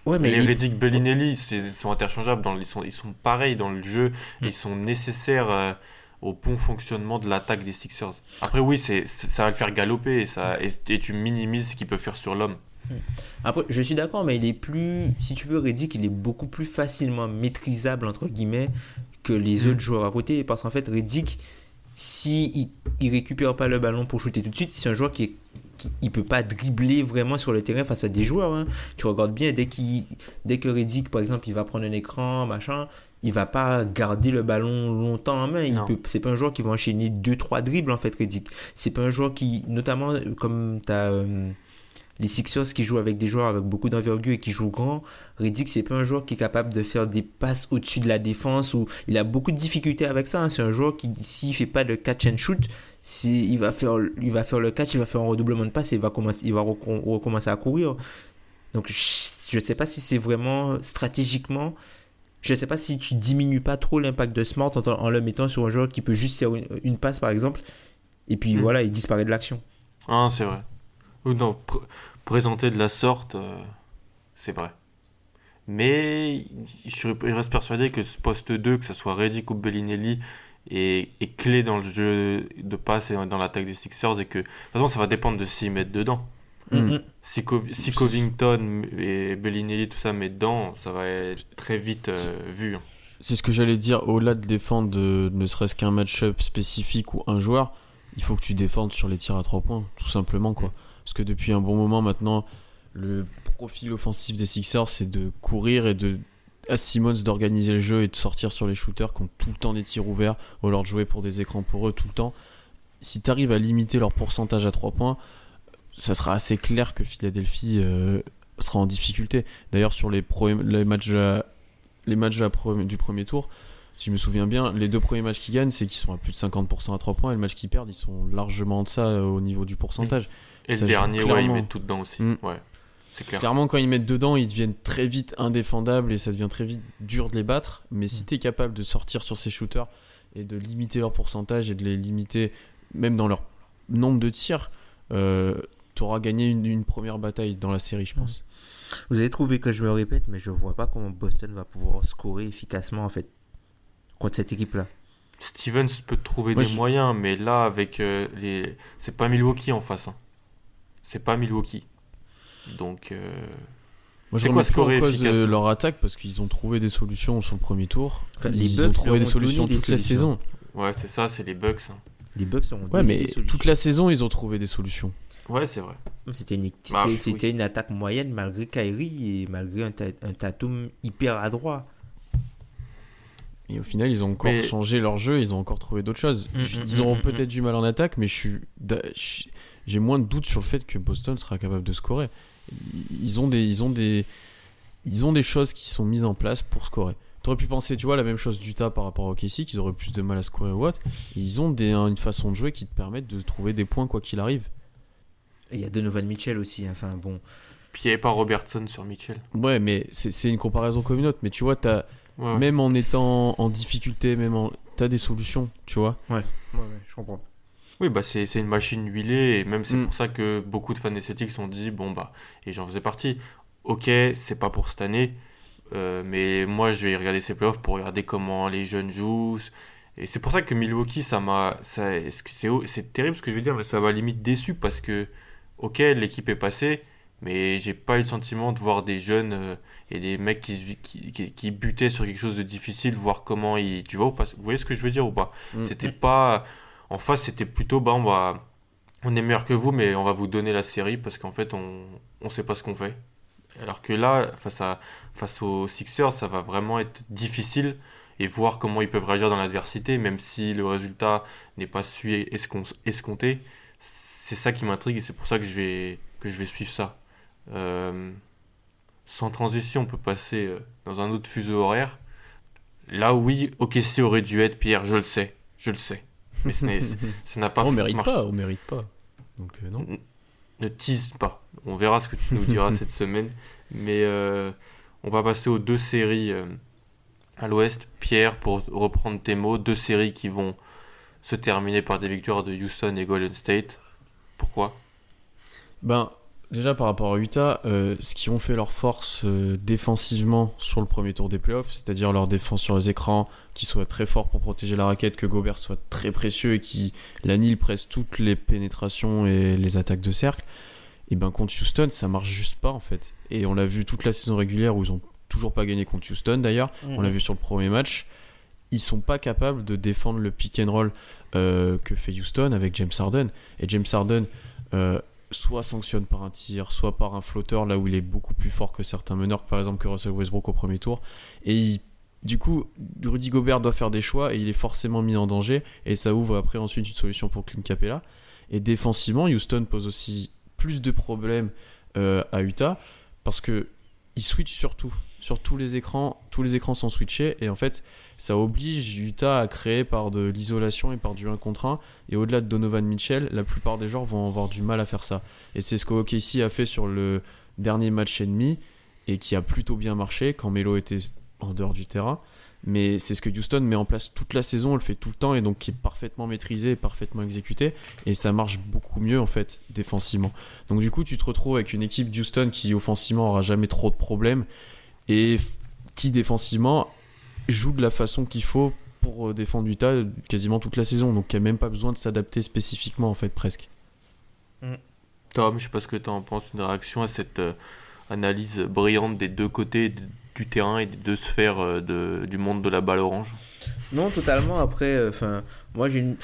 S5: Ouais,
S3: Mais les
S5: il-
S3: Reddick Bellinelli, ils sont interchangeables. Dans, ils, sont, ils sont pareils dans le jeu.
S5: Mm.
S3: Ils sont nécessaires euh, au bon fonctionnement de l'attaque des Sixers. Après, oui, c'est ça va le faire galoper et, ça, et, et tu minimises ce qu'il peut faire sur l'homme.
S5: Après, je suis d'accord, mais il est plus, si tu veux, Reddick, il est beaucoup plus facilement maîtrisable, entre guillemets, que les
S3: Mm.
S5: autres joueurs à côté. Parce qu'en fait, Reddick, si il, récupère pas le ballon pour shooter tout de suite, c'est un joueur qui est il peut pas dribbler vraiment sur le terrain face à des joueurs. hein. Tu regardes bien, dès, qu'il dès que Reddick, par exemple, il va prendre un écran, machin, il va pas garder le ballon longtemps en main. Il
S3: Non.
S5: peut, c'est pas un joueur qui va enchaîner 2-3 dribbles, en fait, Reddick. C'est pas un joueur qui, notamment, euh, comme tu as les Sixers qui jouent avec des joueurs avec beaucoup d'envergure et qui jouent grand, Reddick c'est pas un joueur qui est capable de faire des passes au-dessus de la défense ou il a beaucoup de difficultés avec ça. hein. C'est un joueur qui s'il fait pas de catch and shoot, il va faire il va faire le catch, il va faire un redoublement de passe et il va commencer il va recom- recommencer à courir. Donc je, je sais pas si c'est vraiment stratégiquement je sais pas si tu diminues pas trop l'impact de Smart en, en le mettant sur un joueur qui peut juste faire une, une passe par exemple et puis
S3: Hmm.
S5: voilà, il disparaît de l'action.
S3: Ah, c'est vrai. Ou non, pr- présenter de la sorte, euh, c'est vrai. Mais je reste persuadé que ce poste 2, que ce soit Reddick ou Bellinelli, est, est, clé dans le jeu de passe et dans l'attaque des Sixers et que de toute façon ça va dépendre de s'ils mettent dedans.
S4: Mm.
S3: Si, Co- si Covington et Bellinelli tout ça met dedans, ça va être très vite euh, vu. hein.
S4: C'est ce que j'allais dire, au-delà de défendre de, ne serait-ce qu'un match-up spécifique ou un joueur, il faut que tu défendes sur les tirs à 3 points, tout simplement quoi. Parce que depuis un bon moment maintenant, le profil offensif des Sixers, c'est de courir et de à Simmons d'organiser le jeu et de sortir sur les shooters qui ont tout le temps des tirs ouverts, ou alors de jouer pour des écrans pour eux tout le temps. Si tu arrives à limiter leur pourcentage à 3 points, ça sera assez clair que Philadelphie euh, sera en difficulté. D'ailleurs, sur les, pro- les matchs, de la- les matchs de la pre- du premier tour, si je me souviens bien, les deux premiers matchs qu'ils gagnent, c'est qu'ils sont à plus de 50% à 3 points, et le match qu'ils perdent, ils sont largement en deçà euh, au niveau du pourcentage.
S3: Et
S4: Ça
S3: le dernier, ouais, ils mettent tout dedans aussi.
S4: Mm.
S3: Ouais, c'est clair.
S4: Clairement, quand ils mettent dedans, ils deviennent très vite indéfendables et ça devient très vite dur de les battre. Mais
S3: Mm.
S4: si tu es capable de sortir sur ces shooters et de limiter leur pourcentage et de les limiter même dans leur nombre de tirs, tu auras gagné une, une première bataille dans la série, je pense.
S5: Vous avez trouvé que je me répète, mais je vois pas comment Boston va pouvoir scorer efficacement en fait contre cette équipe-là.
S3: Stevens peut trouver
S4: Moi,
S3: des
S4: je-
S3: moyens, mais là, avec euh, les. C'est pas Milwaukee en face. hein. C'est pas Milwaukee. Donc. euh,
S4: Moi, je remets
S3: quoi
S4: en cause euh,
S3: efficacement
S4: leur attaque parce qu'ils ont trouvé des solutions sur le premier tour.
S5: Enfin, les
S4: ils
S5: Bucks
S4: ont trouvé des solutions
S5: des
S4: toute la
S5: solutions.
S4: saison.
S3: Ouais, c'est ça, c'est les Bucks. hein.
S5: Les Bucks ont
S4: Ouais, mais
S5: des
S4: toute la saison, ils ont trouvé des solutions.
S3: Ouais, c'est vrai.
S5: C'était une, c'était-
S3: Bah, oui.
S5: une attaque moyenne malgré Kyrie et malgré un, ta- un Tatum hyper adroit.
S4: Et au final, ils ont encore
S3: Mais-
S4: changé leur jeu, ils ont encore trouvé d'autres choses.
S5: Mm, mm,
S4: ils auront
S5: mm,
S4: peut-être du mal en attaque, mais je suis, j'ai moins de doutes sur le fait que Boston sera capable de scorer. Ils ont des, ils ont des, ils ont des choses qui sont mises en place pour scorer. T'aurais pu penser, tu vois, la même chose d'Utah par rapport au KC, qu'ils auraient plus de mal à scorer ou what. Ils ont des, une façon de jouer qui te permettent de trouver des points quoi qu'il arrive.
S5: Et il y a Donovan Mitchell aussi. hein. Enfin bon,
S3: Puis il n'y avait pas Robertson sur Mitchell.
S4: Ouais, mais c'est une comparaison comme une autre. Mais tu vois,
S3: Ouais, ouais.
S4: même en étant en difficulté, même en, t'as des solutions, tu vois.
S5: ouais, ouais, je comprends.
S3: Oui, bah c'est une machine huilée, et même c'est
S4: Mm.
S3: pour ça que beaucoup de fans esthétiques se sont dit, bon bah, et j'en faisais partie, ok, c'est pas pour cette année, euh, mais moi je vais regarder ces playoffs pour regarder comment les jeunes jouent, et c'est pour ça que Milwaukee, ça m'a, c'est terrible ce que je veux dire, mais ça m'a limite déçu, parce que, ok, l'équipe est passée, mais j'ai pas eu le sentiment de voir des jeunes euh, et des mecs qui, qui, qui, qui butaient sur quelque chose de difficile, voir comment ils, tu vois, ou pas, vous voyez ce que je veux dire ou pas?
S4: Mm.
S3: C'était pas. En face, c'était plutôt, bah, on, est meilleur que vous, mais on va vous donner la série parce qu'en fait, on on sait pas ce qu'on fait. Alors que là, face aux Sixers, ça va vraiment être difficile et voir comment ils peuvent réagir dans l'adversité, même si le résultat n'est pas su escon- escompté. C'est ça qui m'intrigue et c'est pour ça que je vais, que je vais suivre ça. Euh, Sans transition, on peut passer euh, dans un autre fuseau horaire. Là, oui, OKC aurait dû être Pierre, je le sais, je le sais. Mais ce n'est- ça n'a pas
S4: on mérite
S3: marché.
S4: pas, on mérite pas. Donc euh, non.
S3: Ne tease pas. On verra ce que tu nous diras cette semaine. Mais euh, on va passer aux deux séries euh, à l'ouest. Pierre, pour reprendre tes mots, deux séries qui vont se terminer par des victoires de Houston et Golden State. Pourquoi?
S4: Ben, déjà par rapport à Utah, euh, ce qui ont fait leur force euh, défensivement sur le premier tour des playoffs, c'est-à-dire leur défense sur les écrans, qui soit très fort pour protéger la raquette, que Gobert soit très précieux et qui l'annule presse toutes les pénétrations et les attaques de cercle, et ben contre Houston, ça marche juste pas en fait. Et on l'a vu toute la saison régulière où ils ont toujours pas gagné contre Houston d'ailleurs. On l'a vu sur le premier match. Ils sont pas capables de défendre le pick and roll euh, que fait Houston avec James Harden. Et James Harden, euh, soit sanctionne par un tir, soit par un flotteur, là où il est beaucoup plus fort que certains meneurs, par exemple que Russell Westbrook au premier tour. Et du coup, Rudy Gobert doit faire des choix et il est forcément mis en danger. Et ça ouvre après ensuite une solution pour Clint Capella. Et défensivement, Houston pose aussi plus de problèmes euh, à Utah parce que il switch surtout sur tous les écrans tous les écrans sont switchés et en fait ça oblige Utah à créer par de l'isolation et par du 1 contre 1 et au-delà de Donovan Mitchell la plupart des joueurs vont avoir du mal à faire ça. Et c'est ce que OKC a fait sur le dernier match ennemi et qui a plutôt bien marché quand Melo était en dehors du terrain. Mais c'est ce que Houston met en place toute la saison, on le fait tout le temps et donc qui est parfaitement maîtrisé et parfaitement exécuté. Et ça marche beaucoup mieux en fait défensivement. Donc du coup tu te retrouves avec une équipe d'Houston qui offensivement aura jamais trop de problèmes et qui défensivement joue de la façon qu'il faut pour euh, défendre Utah quasiment toute la saison. Donc il n'y a même pas besoin de s'adapter spécifiquement en fait presque.
S3: Tom, je sais pas ce que tu en penses, une réaction à cette euh, analyse brillante des deux côtés du terrain et des deux sphères euh, de, du monde de la balle orange?
S5: Non, totalement. Après, enfin, moi j'ai une,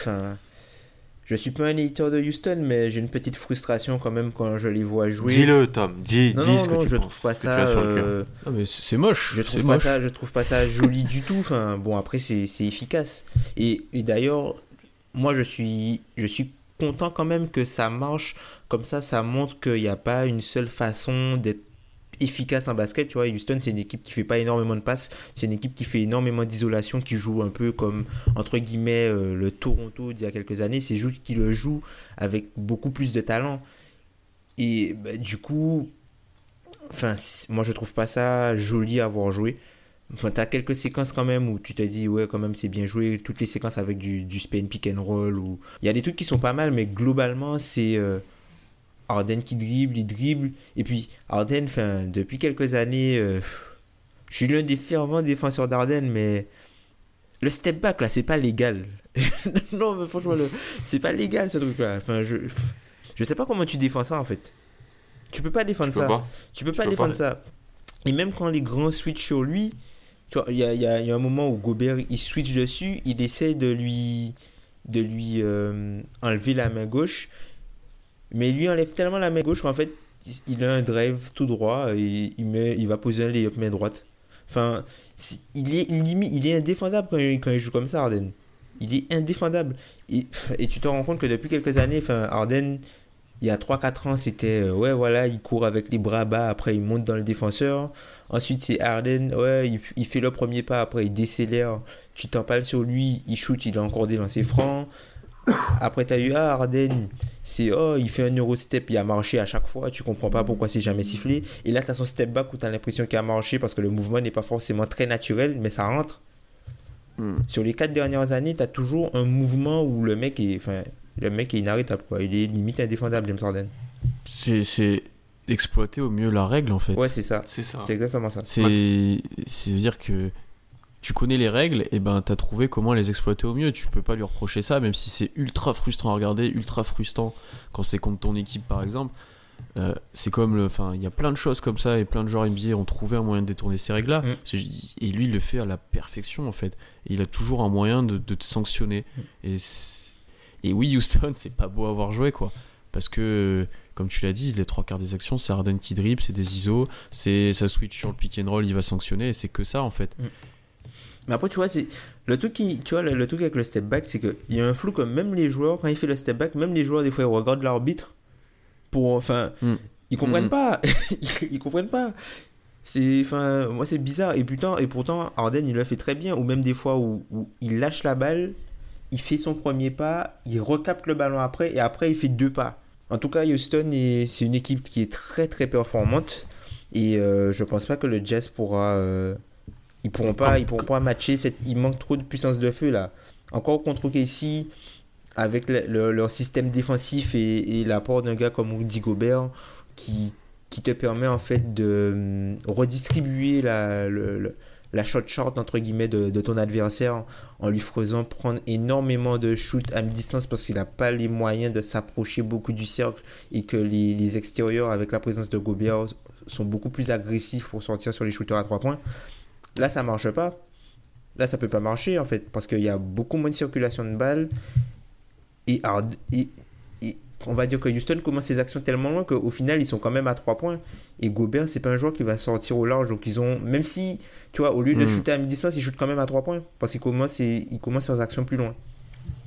S5: je suis pas un éditeur de Houston, mais j'ai une petite frustration quand même quand je les vois jouer.
S3: Dis-le, Tom, dis,
S5: Non,
S3: dis
S5: non,
S3: ce que
S5: non,
S3: tu
S5: je
S3: penses,
S5: trouve pas
S3: ce que tu
S5: ça.
S3: as sur le cœur.
S5: euh,
S4: Ah, mais c'est moche.
S5: je trouve pas
S4: moche.
S5: ça, je trouve pas ça joli du tout. Enfin, bon, après c'est c'est efficace. Et, et d'ailleurs, moi je suis, je suis content quand même que ça marche. Comme ça, ça montre qu'il n'y a pas une seule façon d'être efficace en basket. Tu vois, Houston, c'est une équipe qui fait pas énormément de passes. C'est une équipe qui fait énormément d'isolation, qui joue un peu comme, entre guillemets, euh, le Toronto d'il y a quelques années. C'est juste qui le joue avec beaucoup plus de talent. Et bah, du coup, enfin, moi je trouve pas ça joli à voir jouer. Enfin, t'as quelques séquences quand même où tu te dis, ouais, quand même, c'est bien joué. Toutes les séquences avec du, du spin pick and roll. Ou... Il y a des trucs qui sont pas mal, mais globalement, c'est euh, Harden qui dribble, il dribble. Et puis, Harden, enfin, depuis quelques années, euh, je suis l'un des fervents défenseurs d'Harden, mais le step back, là, c'est pas légal. non, mais franchement, le- c'est pas légal ce truc-là. Enfin, je, je sais pas comment tu défends ça, en fait. Tu peux pas défendre
S3: Tu
S5: ça.
S3: pas.
S5: Tu peux
S3: Tu
S5: pas
S3: peux
S5: défendre
S3: pas.
S5: ça. Et même quand les grands switchent sur lui, tu vois, il y a, y a- y a un moment où Gobert il switch dessus, il essaie de lui, de lui euh, enlever la main gauche, mais il lui enlève tellement la main gauche qu'en fait il a un drive tout droit et il, met, il va poser un layup main droite. Enfin, il est il est indéfendable quand il, quand il joue comme ça, Harden. Il est indéfendable. Et, et tu te rends compte que depuis quelques années, enfin, Harden, il y a 3-4 ans, c'était euh, ouais, voilà, il court avec les bras bas, après il monte dans le défenseur. Ensuite, c'est Harden, ouais, il, fait le premier pas, après il décélère. Tu t'en parles sur lui, il shoot, il a encore des lancers francs. Après, tu as eu ah, Harden, c'est oh, il fait un Eurostep, il a marché à chaque fois, tu comprends pas pourquoi c'est jamais sifflé. Et là, tu as son step back où tu as l'impression qu'il a marché parce que le mouvement n'est pas forcément très naturel, mais ça rentre.
S4: Hmm.
S5: Sur les 4 dernières années, tu as toujours un mouvement où le mec est, enfin, le mec est inarrêtable, quoi. Il est limite indéfendable, James Harden.
S4: C'est c'est exploiter au mieux la règle en fait.
S5: Ouais, c'est ça.
S3: C'est ça.
S5: C'est exactement ça.
S4: C'est c'est dire que tu connais les règles et ben t'as trouvé comment les exploiter au mieux. Tu peux pas lui reprocher ça, même si c'est ultra frustrant à regarder, ultra frustrant quand c'est contre ton équipe par exemple. Euh, c'est comme le, enfin, il y a plein de choses comme ça et plein de joueurs NBA ont trouvé un moyen de détourner ces règles-là.
S5: Mm.
S4: Et lui, il le fait à la perfection en fait. Et il a toujours un moyen de, de te sanctionner. Et, c'est- et oui, Houston, c'est pas beau à voir jouer quoi. Parce que, comme tu l'as dit, les trois quarts des actions, c'est Harden qui dribble, c'est des ISO, c'est ça switch sur le pick and roll, il va sanctionner, et c'est que ça en fait.
S5: Mais après, tu vois, c'est le truc qui, tu vois, le, le truc avec le step back, c'est que il y a un flou comme même les joueurs quand il fait le step back, même les joueurs des fois ils regardent l'arbitre pour, enfin,
S4: Mm.
S5: ils comprennent
S4: Mm.
S5: pas, ils comprennent pas. C'est, enfin, moi c'est bizarre. Et putain, et pourtant Harden il le fait très bien. Ou même des fois où, où il lâche la balle, il fait son premier pas, il recapte le ballon après et après il fait deux pas. En tout cas, Houston est- c'est une équipe qui est très très performante et euh, je pense pas que le Jazz pourra euh, ils pourront pas ils pourront pas matcher cette il manque trop de puissance de feu là encore contre KC avec le- le- leur système défensif et, et l'apport d'un gars comme Rudy Gobert qui, qui te permet en fait de hum, redistribuer la, le- le- la shot short entre guillemets de, de ton adversaire en lui faisant prendre énormément de shoots à mi-distance parce qu'il n'a pas les moyens de s'approcher beaucoup du cercle et que les, les extérieurs avec la présence de Gobert sont beaucoup plus agressifs pour sortir sur les shooters à 3 points. Là, ça marche pas. Là, ça peut pas marcher en fait parce qu'il y a beaucoup moins de circulation de balles et, Hard- et, et on va dire que Houston commence ses actions tellement loin qu'au final ils sont quand même à 3 points et Gobert c'est pas un joueur qui va sortir au large donc ils ont même si tu vois au lieu de
S4: Mm.
S5: shooter à mi-distance ils shootent quand même à 3 points parce qu'ils commencent, et- ils commencent leurs actions plus loin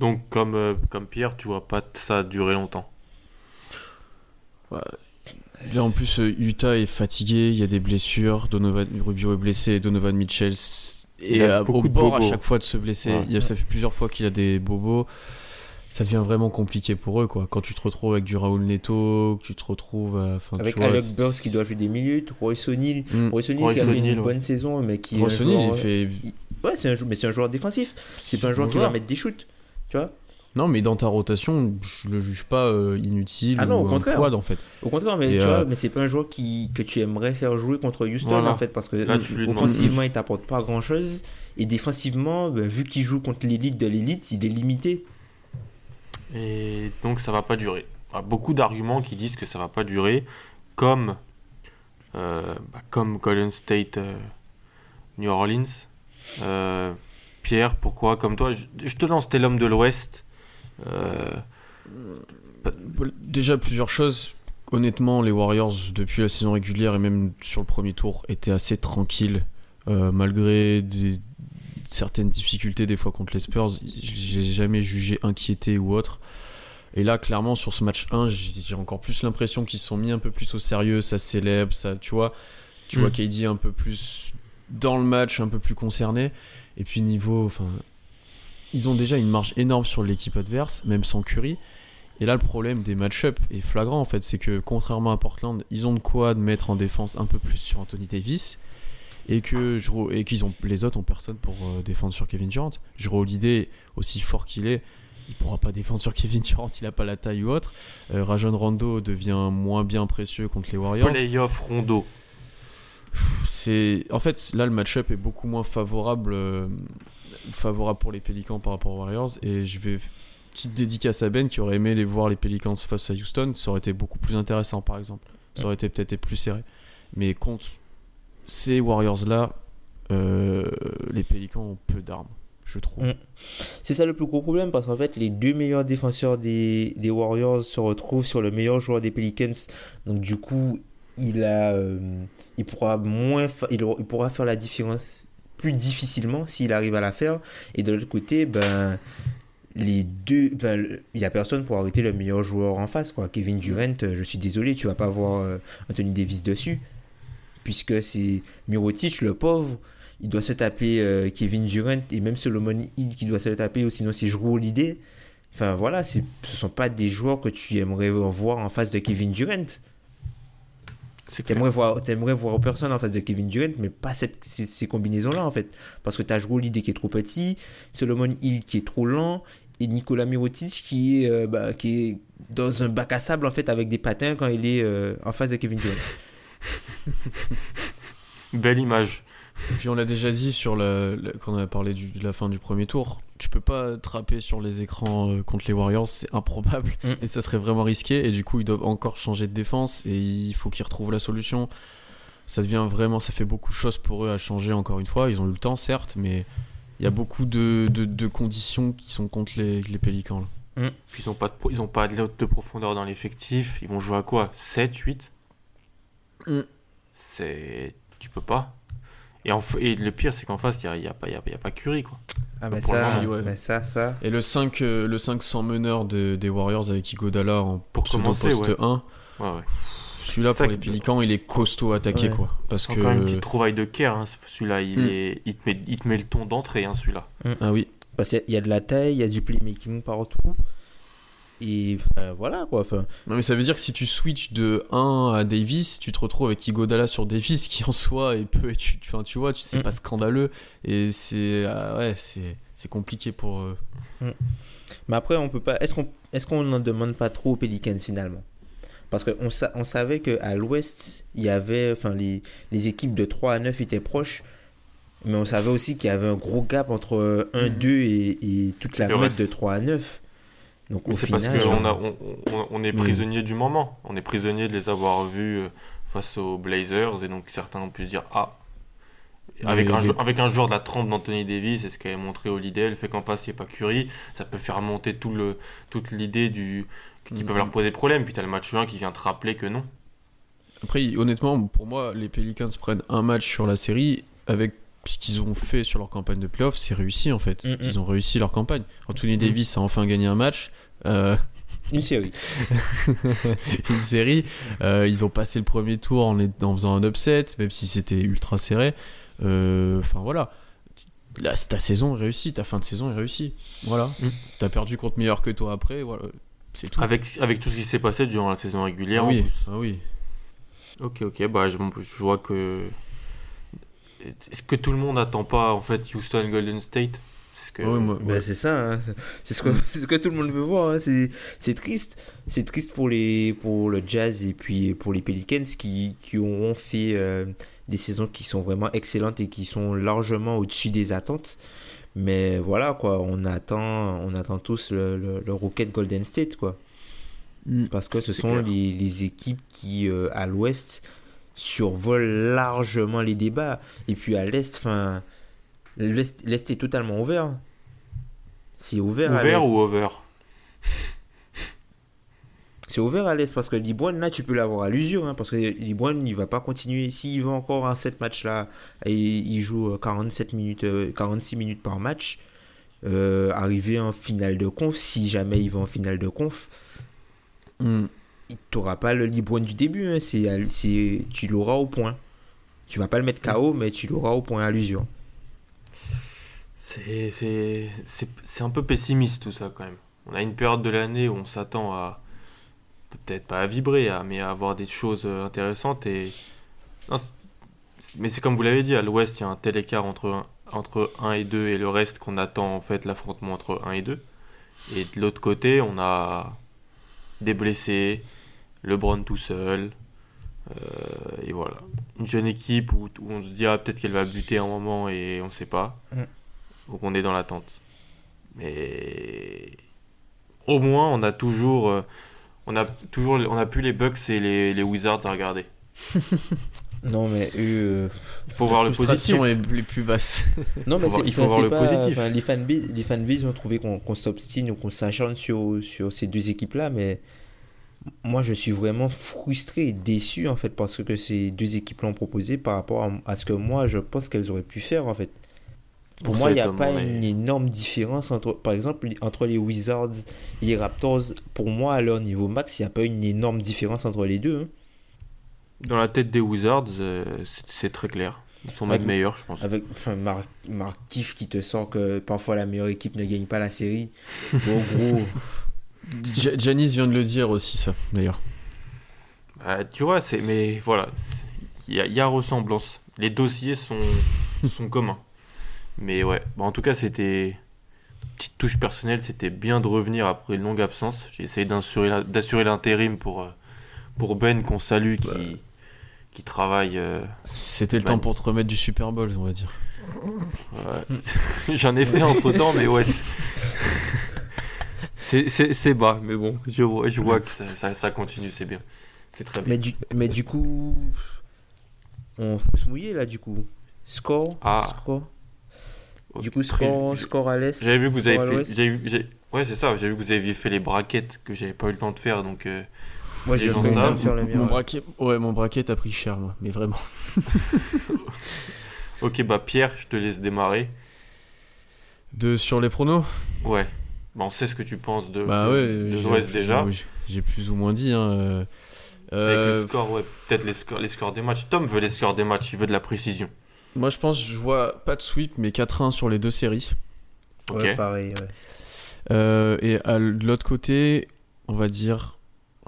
S3: Donc, comme, euh, comme Pierre, tu vois pas ça durer longtemps?
S4: Là en plus, euh, Utah est fatigué, il y a des blessures, Donovan Rubio est blessé, Donovan Mitchell est
S3: a
S4: à-
S3: beaucoup
S4: au bord à chaque fois de se blesser.
S3: Ouais.
S4: Il y a- ça fait plusieurs fois qu'il a des bobos. Ça devient vraiment compliqué pour eux quoi. Quand tu te retrouves avec du Raoul Neto, que tu te retrouves à-
S5: avec
S4: tu vois,
S5: Alec Burks qui doit jouer des minutes Royce O'Neal
S4: Mm.
S5: Royce O'Neal
S3: Royce
S5: qui a fait une
S3: ouais.
S5: bonne saison mais qui un
S4: O'Neal,
S5: joueur-
S4: il fait
S5: ouais c'est un jou- mais c'est un joueur défensif c'est pas un joueur qui va mettre des shoots tu vois
S4: Non, mais dans ta rotation, je le juge pas euh, inutile
S5: Ah non,
S4: ou
S5: au
S4: un
S5: contraire.
S4: quad, en fait.
S5: Au contraire, mais
S4: Et,
S5: tu
S4: euh,
S5: vois, mais c'est pas un joueur qui, que tu aimerais faire jouer contre Houston
S3: Voilà.
S5: en fait, parce que
S3: Là,
S5: offensivement, il t'apporte pas grand chose. Et défensivement, ben, vu qu'il joue contre l'élite de l'élite, il est limité.
S3: Et donc ça va pas durer. Il y a beaucoup d'arguments qui disent que ça va pas durer, comme, euh, bah, comme Golden State euh, New Orleans. Euh, Pierre, pourquoi? Comme toi, je, je te lance, t'es l'homme de l'Ouest. Euh,
S4: Déjà, plusieurs choses. Honnêtement, les Warriors, depuis la saison régulière et même sur le premier tour, étaient assez tranquilles. euh, malgré des- certaines difficultés des fois contre les Spurs, j'ai jamais jugé inquiété ou autre. Et là, clairement, sur ce match 1, j'ai j'ai encore plus l'impression qu'ils se sont mis un peu plus au sérieux, ça célèbre, ça, tu vois. Tu
S5: Mm.
S4: vois KD un peu plus dans le match, un peu plus concerné. Et puis niveau, enfin, ils ont déjà une marge énorme sur l'équipe adverse, même sans Curry. Et là, le problème des match-up est flagrant en fait, c'est que contrairement à Portland, ils ont de quoi de mettre en défense un peu plus sur Anthony Davis et que je et qu'ils ont les autres ont personne pour euh, défendre sur Kevin Durant. Je l'idée aussi fort qu'il est, il pourra pas défendre sur Kevin Durant, il a pas la taille ou autre. Euh, Rajon Rondo devient moins bien précieux contre les Warriors.
S3: Playoff Rondo.
S4: C'est en fait là le match-up est beaucoup moins favorable euh, favorable pour les Pelicans par rapport aux Warriors et je vais petite dédicace à Ben qui aurait aimé les voir les Pelicans face à Houston, ça aurait été beaucoup plus intéressant par exemple. Ça aurait été peut-être plus serré. Mais contre ces Warriors là, les Pelicans ont peu d'armes, je trouve.
S5: Mm. C'est ça le plus gros problème parce qu'en fait, les deux meilleurs défenseurs des, des Warriors se retrouvent sur le meilleur joueur des Pelicans. Donc, du coup, il, a, euh, il, pourra moins il pourra faire la différence plus difficilement s'il arrive à la faire. Et de l'autre côté, ben, les deux, ben, il n'y a personne pour arrêter le meilleur joueur en face. Quoi. Kevin Durant, euh, je suis désolé, tu vas pas avoir euh, Anthony Davis dessus. Puisque c'est Mirotic, le pauvre, il doit se taper euh, Kevin Durant et même Solomon Hill qui doit se taper ou sinon c'est Jrue Holiday. Enfin voilà, ce sont pas des joueurs que tu aimerais voir en face de Kevin Durant. T'aimerais voir, t'aimerais voir personne en face de Kevin Durant, mais pas cette, ces, ces combinaisons-là en fait. Parce que t'as Jrue Holiday qui est trop petit, Solomon Hill qui est trop lent et Nicolas Mirotic qui est, euh, bah, qui est dans un bac à sable en fait avec des patins quand il est euh, en face de Kevin Durant.
S3: Belle image.
S4: Et puis on l'a déjà dit sur la, la- quand on a parlé du- de la fin du premier tour, tu peux pas trapper sur les écrans euh, contre les Warriors, c'est improbable
S5: Mm.
S4: et ça serait vraiment risqué et du coup ils doivent encore changer de défense et il faut qu'ils retrouvent la solution. Ça devient vraiment, ça fait beaucoup de choses pour eux à changer encore une fois. Ils ont eu le temps certes, mais il y a beaucoup de, de- de conditions qui sont contre les, les Pélicans. là.
S3: Puis ils ont pas de, pro- ils ont pas de, de profondeur dans l'effectif. Ils vont jouer à quoi? 7, 8
S4: Mm.
S3: C'est. Tu peux pas. Et, en et le pire, c'est qu'en face, il n'y a, il y a, pas- il y a, il y a pas Curry, quoi.
S5: Ah mais ça,
S4: ouais.
S5: mais ça, ça.
S4: Et le 5, euh, le 5 sans meneur de- des Warriors avec Igodala en
S3: Pour commencer,
S4: poste
S3: ouais.
S4: 1,
S3: Ouais, ouais.
S4: celui-là pour les
S3: que-
S4: Pélicans il est costaud à attaquer
S5: Ouais.
S4: quoi. Parce
S3: C'est
S4: que.
S3: encore une petite trouvaille de Kerr, hein, celui-là. Il,
S4: Mm.
S3: est, il, te met, il te met le ton d'entrée, hein, celui-là.
S4: Ah oui.
S5: Parce qu'il y a- il y a de la taille, il y a du playmaking partout. Et enfin, voilà quoi. Enfin,
S4: Non mais ça veut dire que si tu switches de 1 à Davis, tu te retrouves avec Igodala sur Davis qui en soi est peu tu, tu- enfin, tu vois, tu c'est
S5: Mm.
S4: pas scandaleux et c'est ah ouais, c'est c'est compliqué pour euh,
S5: Mais après, on peut pas. Est-ce qu'on est-ce qu'on n'en demande pas trop aux Pelicans finalement? Parce qu'on sa- on savait qu'à l'ouest, il y avait. Enfin, les, les équipes de 3 à 9 étaient proches. Mais on savait aussi qu'il y avait un gros gap entre 1,
S4: Mhm.
S5: 2 et, et toute la meute de 3 à 9. Donc
S3: c'est parce qu'on on, on- on est
S4: Mm.
S3: prisonnier du moment. On est prisonnier de les avoir vus euh, face aux Blazers. Et donc certains ont pu se dire Ah, avec, un, avec un joueur de la trempe d'Anthony Davis, et ce qu'avait montré Holiday, le fait qu'en face il n'y ait pas Curry, ça peut faire monter tout le, toute l'idée du qui
S4: Mm.
S3: peuvent leur poser problème. Puis t'as le match 1 qui vient te rappeler que non.
S4: Après honnêtement, pour moi, les Pelicans prennent un match sur la série avec ce qu'ils ont fait sur leur campagne de playoff, c'est réussi en fait. Ils ont réussi leur campagne. Anthony Davis a enfin gagné un match. euh,
S5: Une série.
S4: une série. Euh, ils ont passé le premier tour en, est- en faisant un upset, même si c'était ultra serré. Euh, Enfin voilà. Là, ta saison est réussie, ta fin de saison est réussie. Voilà.
S3: Mm.
S4: T'as perdu contre meilleur que toi après, voilà. C'est tout.
S3: Avec, avec tout ce qui s'est passé durant la saison régulière.
S4: ah
S3: en
S4: oui,
S3: plus.
S4: ah oui.
S3: Ok, ok, bah je, je vois que. Est-ce que tout le monde n'attend pas en fait Houston Golden State? C'est ce que.
S4: Ouais,
S5: Ben, c'est ça, hein. c'est ce, que- c'est ce que tout le monde veut voir. hein. C'est, c'est triste. C'est triste pour, les, pour le Jazz et puis pour les Pelicans qui, qui auront fait euh, des saisons qui sont vraiment excellentes et qui sont largement au-dessus des attentes. Mais voilà, quoi, on attend, on attend tous le, le, le Rocket Golden State, quoi.
S4: Mm.
S5: Parce que ce
S3: C'est
S5: sont les équipes qui, euh, à l'ouest, survolent largement les débats. Et puis à l'est, enfin, l'est l'Est est totalement ouvert. C'est ouvert, à
S3: Ouvert
S5: l'est.
S3: ou over?
S5: C'est ouvert à l'Est parce que Libron, là, tu peux l'avoir à l'usure. hein, parce que Libron, il va pas continuer. S'il va encore un 7 matchs là, et il joue euh, 47 minutes, euh, 46 minutes par match, euh, arriver en finale de conf, si jamais il va en finale de conf,
S4: Mm.
S5: Tu n'auras pas le Libron du début. hein, tu l'auras au point. Tu vas pas le mettre KO, mais tu l'auras au point à l'usure.
S3: C'est un peu pessimiste tout ça quand même. On a une période de l'année où on s'attend à peut-être pas à vibrer, mais à avoir des choses euh, intéressantes et mais c'est comme vous l'avez dit, à l'Ouest il y a un tel écart entre entre 1 et 2 et le reste qu'on attend en fait l'affrontement entre 1 et 2. Et de l'autre côté, on a des blessés, LeBron tout seul. euh, et voilà. Une jeune équipe où, où on se dit ah, peut-être qu'elle va buter un moment et on sait pas.
S5: Mm.
S3: Donc on est dans l'attente. Mais au moins on a toujours euh, on a toujours on a plus les Bucks et les, les Wizards à regarder.
S5: Non, mais eux. euh,
S3: Il faut voir le positif.
S4: est les plus basse.
S5: Non, mais
S3: Faut voir-
S5: c'est-
S3: il faut voir le
S5: pas-
S3: positif.
S5: les fanbases, les fanbases ont trouvé qu'on qu'on s'obstine ou qu'on s'acharne sur, sur ces deux équipes-là, mais moi je suis vraiment frustré et déçu en fait parce que ces deux équipes l'ont proposé par rapport à, à ce que moi je pense qu'elles auraient pu faire en fait. Pour moi, il n'y a pas une énorme différence entre, par exemple, entre les Wizards et les Raptors. Pour moi, à leur niveau max, il n'y a pas une énorme différence entre les deux. hein.
S3: Dans la tête des Wizards, euh, c'est c'est très clair. Ils sont même
S5: Avec-
S3: meilleurs, je pense.
S5: Avec enfin, Marc, Marc Kiff qui te sort que parfois la meilleure équipe ne gagne pas la série. Bon, gros.
S4: Ja- Janice vient de le dire aussi, ça, d'ailleurs.
S3: Bah, tu vois, c'est mais voilà, il y, a- il y a ressemblance. Les dossiers sont sont communs. Mais ouais, en tout cas, c'était petite touche personnelle, c'était bien de revenir après une longue absence. J'ai essayé d'assurer l'intérim pour euh, pour Ben qu'on salue qui qui travaille euh,
S4: C'était le temps pour te remettre du Super Bowl, on va dire.
S3: Ouais. J'en ai fait entre temps, mais ouais. c'est- C'est, c'est, c'est bas, mais bon, je vois, je vois que ça, ça, ça continue, c'est bien. C'est très bien.
S5: Mais du, mais du coup, on faut se mouiller là du coup. Score,
S3: Ah.
S5: score. Du coup, score,
S3: je-
S5: score à l'est.
S3: J'avais vu que vous avez fait. Ouais, c'est ça, j'ai vu que vous aviez fait les braquettes que j'avais pas eu le temps de faire, donc. euh,
S5: Moi,
S3: les
S5: j'ai
S3: gens
S5: le temps de faire le mien.
S4: Mon
S5: ouais.
S4: braquet, ouais, mon braquet a pris cher, moi, mais vraiment.
S3: Ok, bah Pierre, je te laisse démarrer.
S4: De, sur les pronos?
S3: Ouais. Bah, on sait ce que tu penses de,
S4: Bah ouais,
S3: de l'Ouest déjà.
S4: j'ai- plus ou moins dit. Hein. euh,
S3: Avec
S4: euh,
S3: le score, ouais, peut-être les scores, les scores des matchs. Tom veut les scores des matchs, il veut de la précision.
S4: Moi, je pense, je vois pas de sweep, mais 4-1 sur les deux séries.
S3: Ok.
S5: Ouais, pareil. ouais.
S4: Euh, et à de l'autre côté, on va dire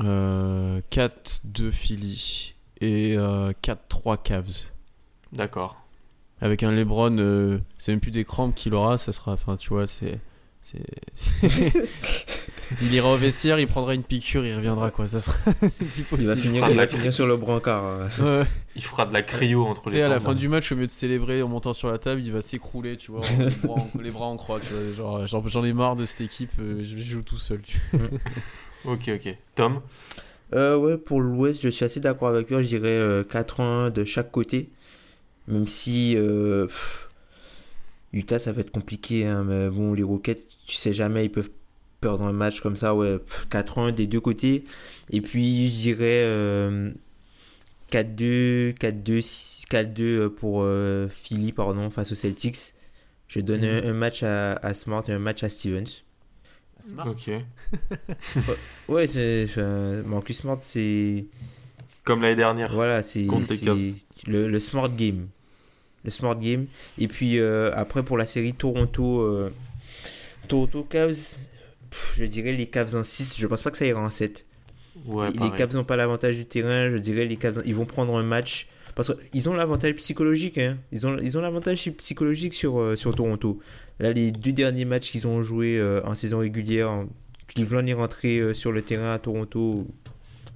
S4: euh, 4-2 Philly et euh, 4-3 Cavs.
S3: D'accord.
S4: Avec un LeBron, euh, c'est même plus des crampes qu'il aura, ça sera. Enfin, tu vois, c'est. il ira au vestiaire, il prendra une piqûre, il reviendra, quoi. Ça sera.
S5: Il va
S4: possible.
S5: finir, il va finir sur le brancard. hein.
S4: Ouais.
S3: Il fera de la cryo entre
S4: Tu
S3: les
S4: sais, à la fin du match, au lieu de célébrer en montant sur la table, il va s'écrouler, tu vois, les, bras en, les bras en croix. tu vois, genre, genre, j'en ai marre de cette équipe, euh, je joue tout seul. Tu vois.
S3: Ok, ok. Tom?
S5: Euh, ouais, pour l'Ouest, je suis assez d'accord avec toi. Je dirais euh, 4-1 de chaque côté. Même si euh, pff, Utah, ça va être compliqué. hein, mais bon, les Rockets, tu sais jamais, ils peuvent perdre un match comme ça. Ouais, pff, 4-1 des deux côtés. Et puis, je dirais euh, 4-2, 4-2, 6 4-2 pour euh, Philly, pardon, face aux Celtics. Je donne un, un match à, à Smart et un match à Stevens.
S3: Ok.
S5: Ouais, c'est, enfin, Marcus Smart, c'est.
S3: Comme l'année dernière.
S5: Voilà, c'est le smart game. Le smart game. Et puis euh, après pour la série Toronto euh, Toronto Cavs, pff, je dirais les Cavs en 6, je pense pas que ça ira en 7.
S3: Ouais,
S5: les. Cavs n'ont pas l'avantage du terrain, je dirais les Cavs ils vont prendre un match Parce qu'ils ont l'avantage psychologique. Hein. Ils ont ils ont l'avantage psychologique sur, euh, sur Toronto. Là, les deux derniers matchs qu'ils ont joués euh, en saison régulière, Cleveland est rentré euh, sur le terrain à Toronto.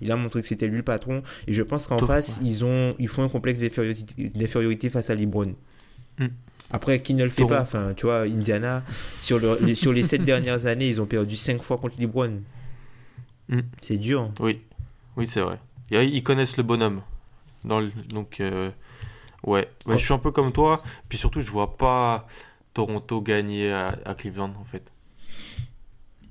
S5: Il a montré que c'était lui le patron. Et je pense qu'en face, ils, ont, ils font un complexe d'infériorité face à LeBron.
S3: Mm.
S5: Après, qui ne le fait
S3: Toronto.
S5: pas Enfin, tu vois, Indiana, sur, le- les, sur les sept dernières années, ils ont perdu cinq fois contre LeBron.
S3: Mm.
S5: C'est dur.
S3: Oui, oui, c'est vrai. Ils connaissent le bonhomme. Dans le- Donc, euh, ouais. Ouais, Je suis un peu comme toi. Puis surtout, je vois pas Toronto gagner à, à Cleveland, en fait.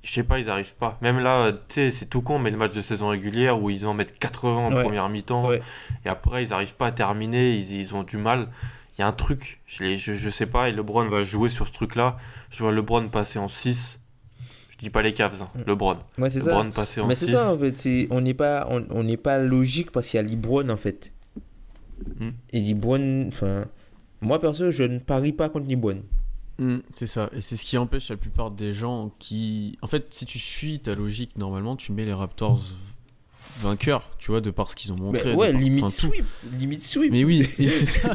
S3: Je sais pas, ils arrivent pas. Même là, tu sais, c'est tout con, mais le match de saison régulière où ils en mettent 80 en
S5: Ouais.
S3: première mi-temps.
S5: Ouais.
S3: Et après, ils arrivent pas à terminer. Ils, ils ont du mal. Il y a un truc. Je, l'ai- je, je sais pas. Et LeBron va jouer sur ce truc-là. Je vois LeBron passer en 6. Je dis pas les Cavs, hein, LeBron.
S5: Ouais, c'est ça.
S3: LeBron passer en
S5: Mais c'est
S3: 6.
S5: ça en fait, c'est- on n'est pas, on, pas logique parce qu'il y a LeBron en fait.
S3: Mm.
S5: Et LeBron, enfin, moi perso, je ne parie pas contre LeBron.
S4: Mm, c'est ça, et c'est ce qui empêche la plupart des gens qui. En fait, si tu suis ta logique, normalement, tu mets les Raptors vainqueurs, tu vois, de par ce qu'ils ont montré.
S5: Mais ouais,
S4: par-
S5: limite
S4: enfin,
S5: sweep, limite sweep.
S4: Mais oui, c'est ça.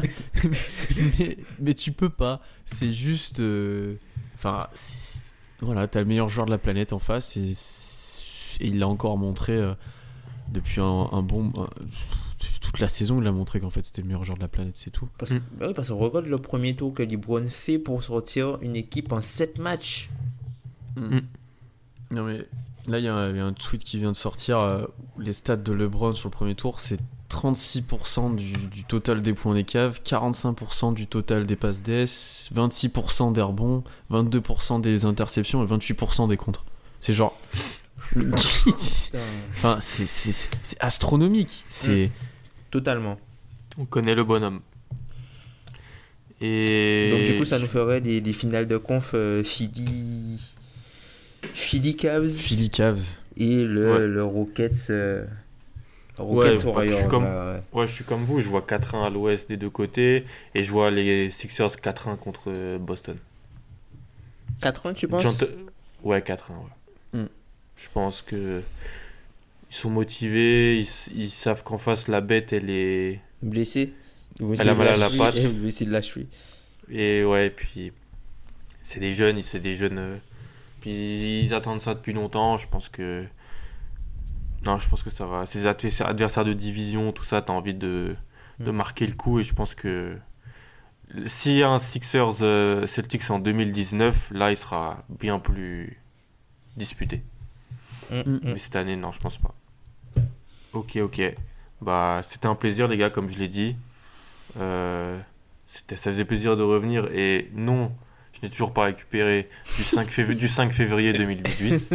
S4: mais, mais tu peux pas. C'est juste. euh, Enfin, voilà, t'as le meilleur joueur de la planète en face et, et il l'a encore montré euh, depuis un, un bon. un- toute la saison, il a montré qu'en fait c'était le meilleur joueur de la planète, c'est tout.
S5: Parce, bah oui, parce qu'on regarde le premier tour que LeBron fait pour sortir une équipe en 7 matchs.
S4: Mm. Non mais là il y, a un- il y a un tweet qui vient de sortir. euh, les stats de LeBron sur le premier tour, c'est 36% du, du total des points des caves, 45% du total des passes DS, 26% des rebonds, 22% des interceptions et 28% des contres. C'est genre. enfin, c'est- c'est c'est astronomique.
S5: Totalement.
S3: On connaît le bonhomme. Et
S5: Donc du coup, ça nous ferait des, des finales de conf euh, Philly, Philly Cavs
S4: Philly Cavs.
S5: et le,
S3: Ouais.
S5: le Rockets, euh,
S3: Ouais,
S5: Rockets
S3: bah, je suis comme-
S5: là, ouais.
S3: Ouais, je suis comme vous, je vois 4-1 à l'ouest des deux côtés et je vois les Sixers 4-1 contre euh, Boston.
S5: 4 tu penses?
S3: Ouais, 4-1, ouais.
S4: Mm.
S3: Je pense que ils sont motivés, ils, savent qu'en face la bête elle est
S5: Blessé Ils vont
S3: Elle a mal à la patte.
S5: et Ils vont essayer de
S3: et ouais, puis c'est des jeunes, c'est des jeunes euh, puis ils attendent ça depuis longtemps, je pense que non, je pense que ça va. Ces adversaires de division, tout ça, t'as envie de, de
S5: Mm.
S3: marquer le coup et je pense que s'il y a un Sixers euh, Celtics en 2019, là il sera bien plus disputé.
S5: Mm, mm.
S3: Mais cette année, non, je pense pas. Ok, ok. Bah, c'était un plaisir, les gars, comme je l'ai dit. Euh, c'était, ça faisait plaisir de revenir. Et non, je n'ai toujours pas récupéré du 5, fév- du 5 février 2018.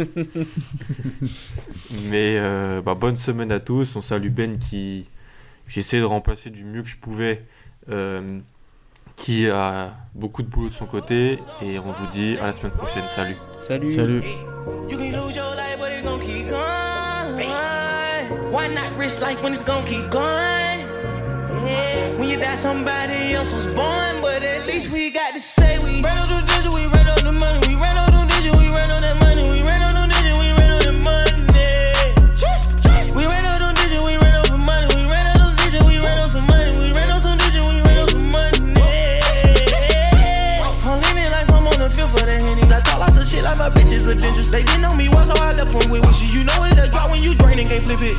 S3: Mais euh, bah, bonne semaine à tous. On salue Ben qui. J'ai essayé de remplacer du mieux que je pouvais. euh, qui a beaucoup de boulot de son côté. Et on vous dit à la semaine prochaine. Salut.
S5: Salut.
S4: Salut.
S7: Why not risk life when it's gonna keep going? Yeah. When you die, somebody else was born, but at least we got to say we ran on the digit, we ran on the money, we ran on the digit, we ran on that money, we ran on the digit, we ran on the money. We ran on the digit, we ran on some money, we ran on the digit, we ran on some money, we ran on some digit, we ran on some money. I'm leaning like I'm on the field for the hennies. I talk lots of shit like my bitches are dangerous. They didn't know me once, so I left them with wishes. You know it's a drop when you drain and can't flip it.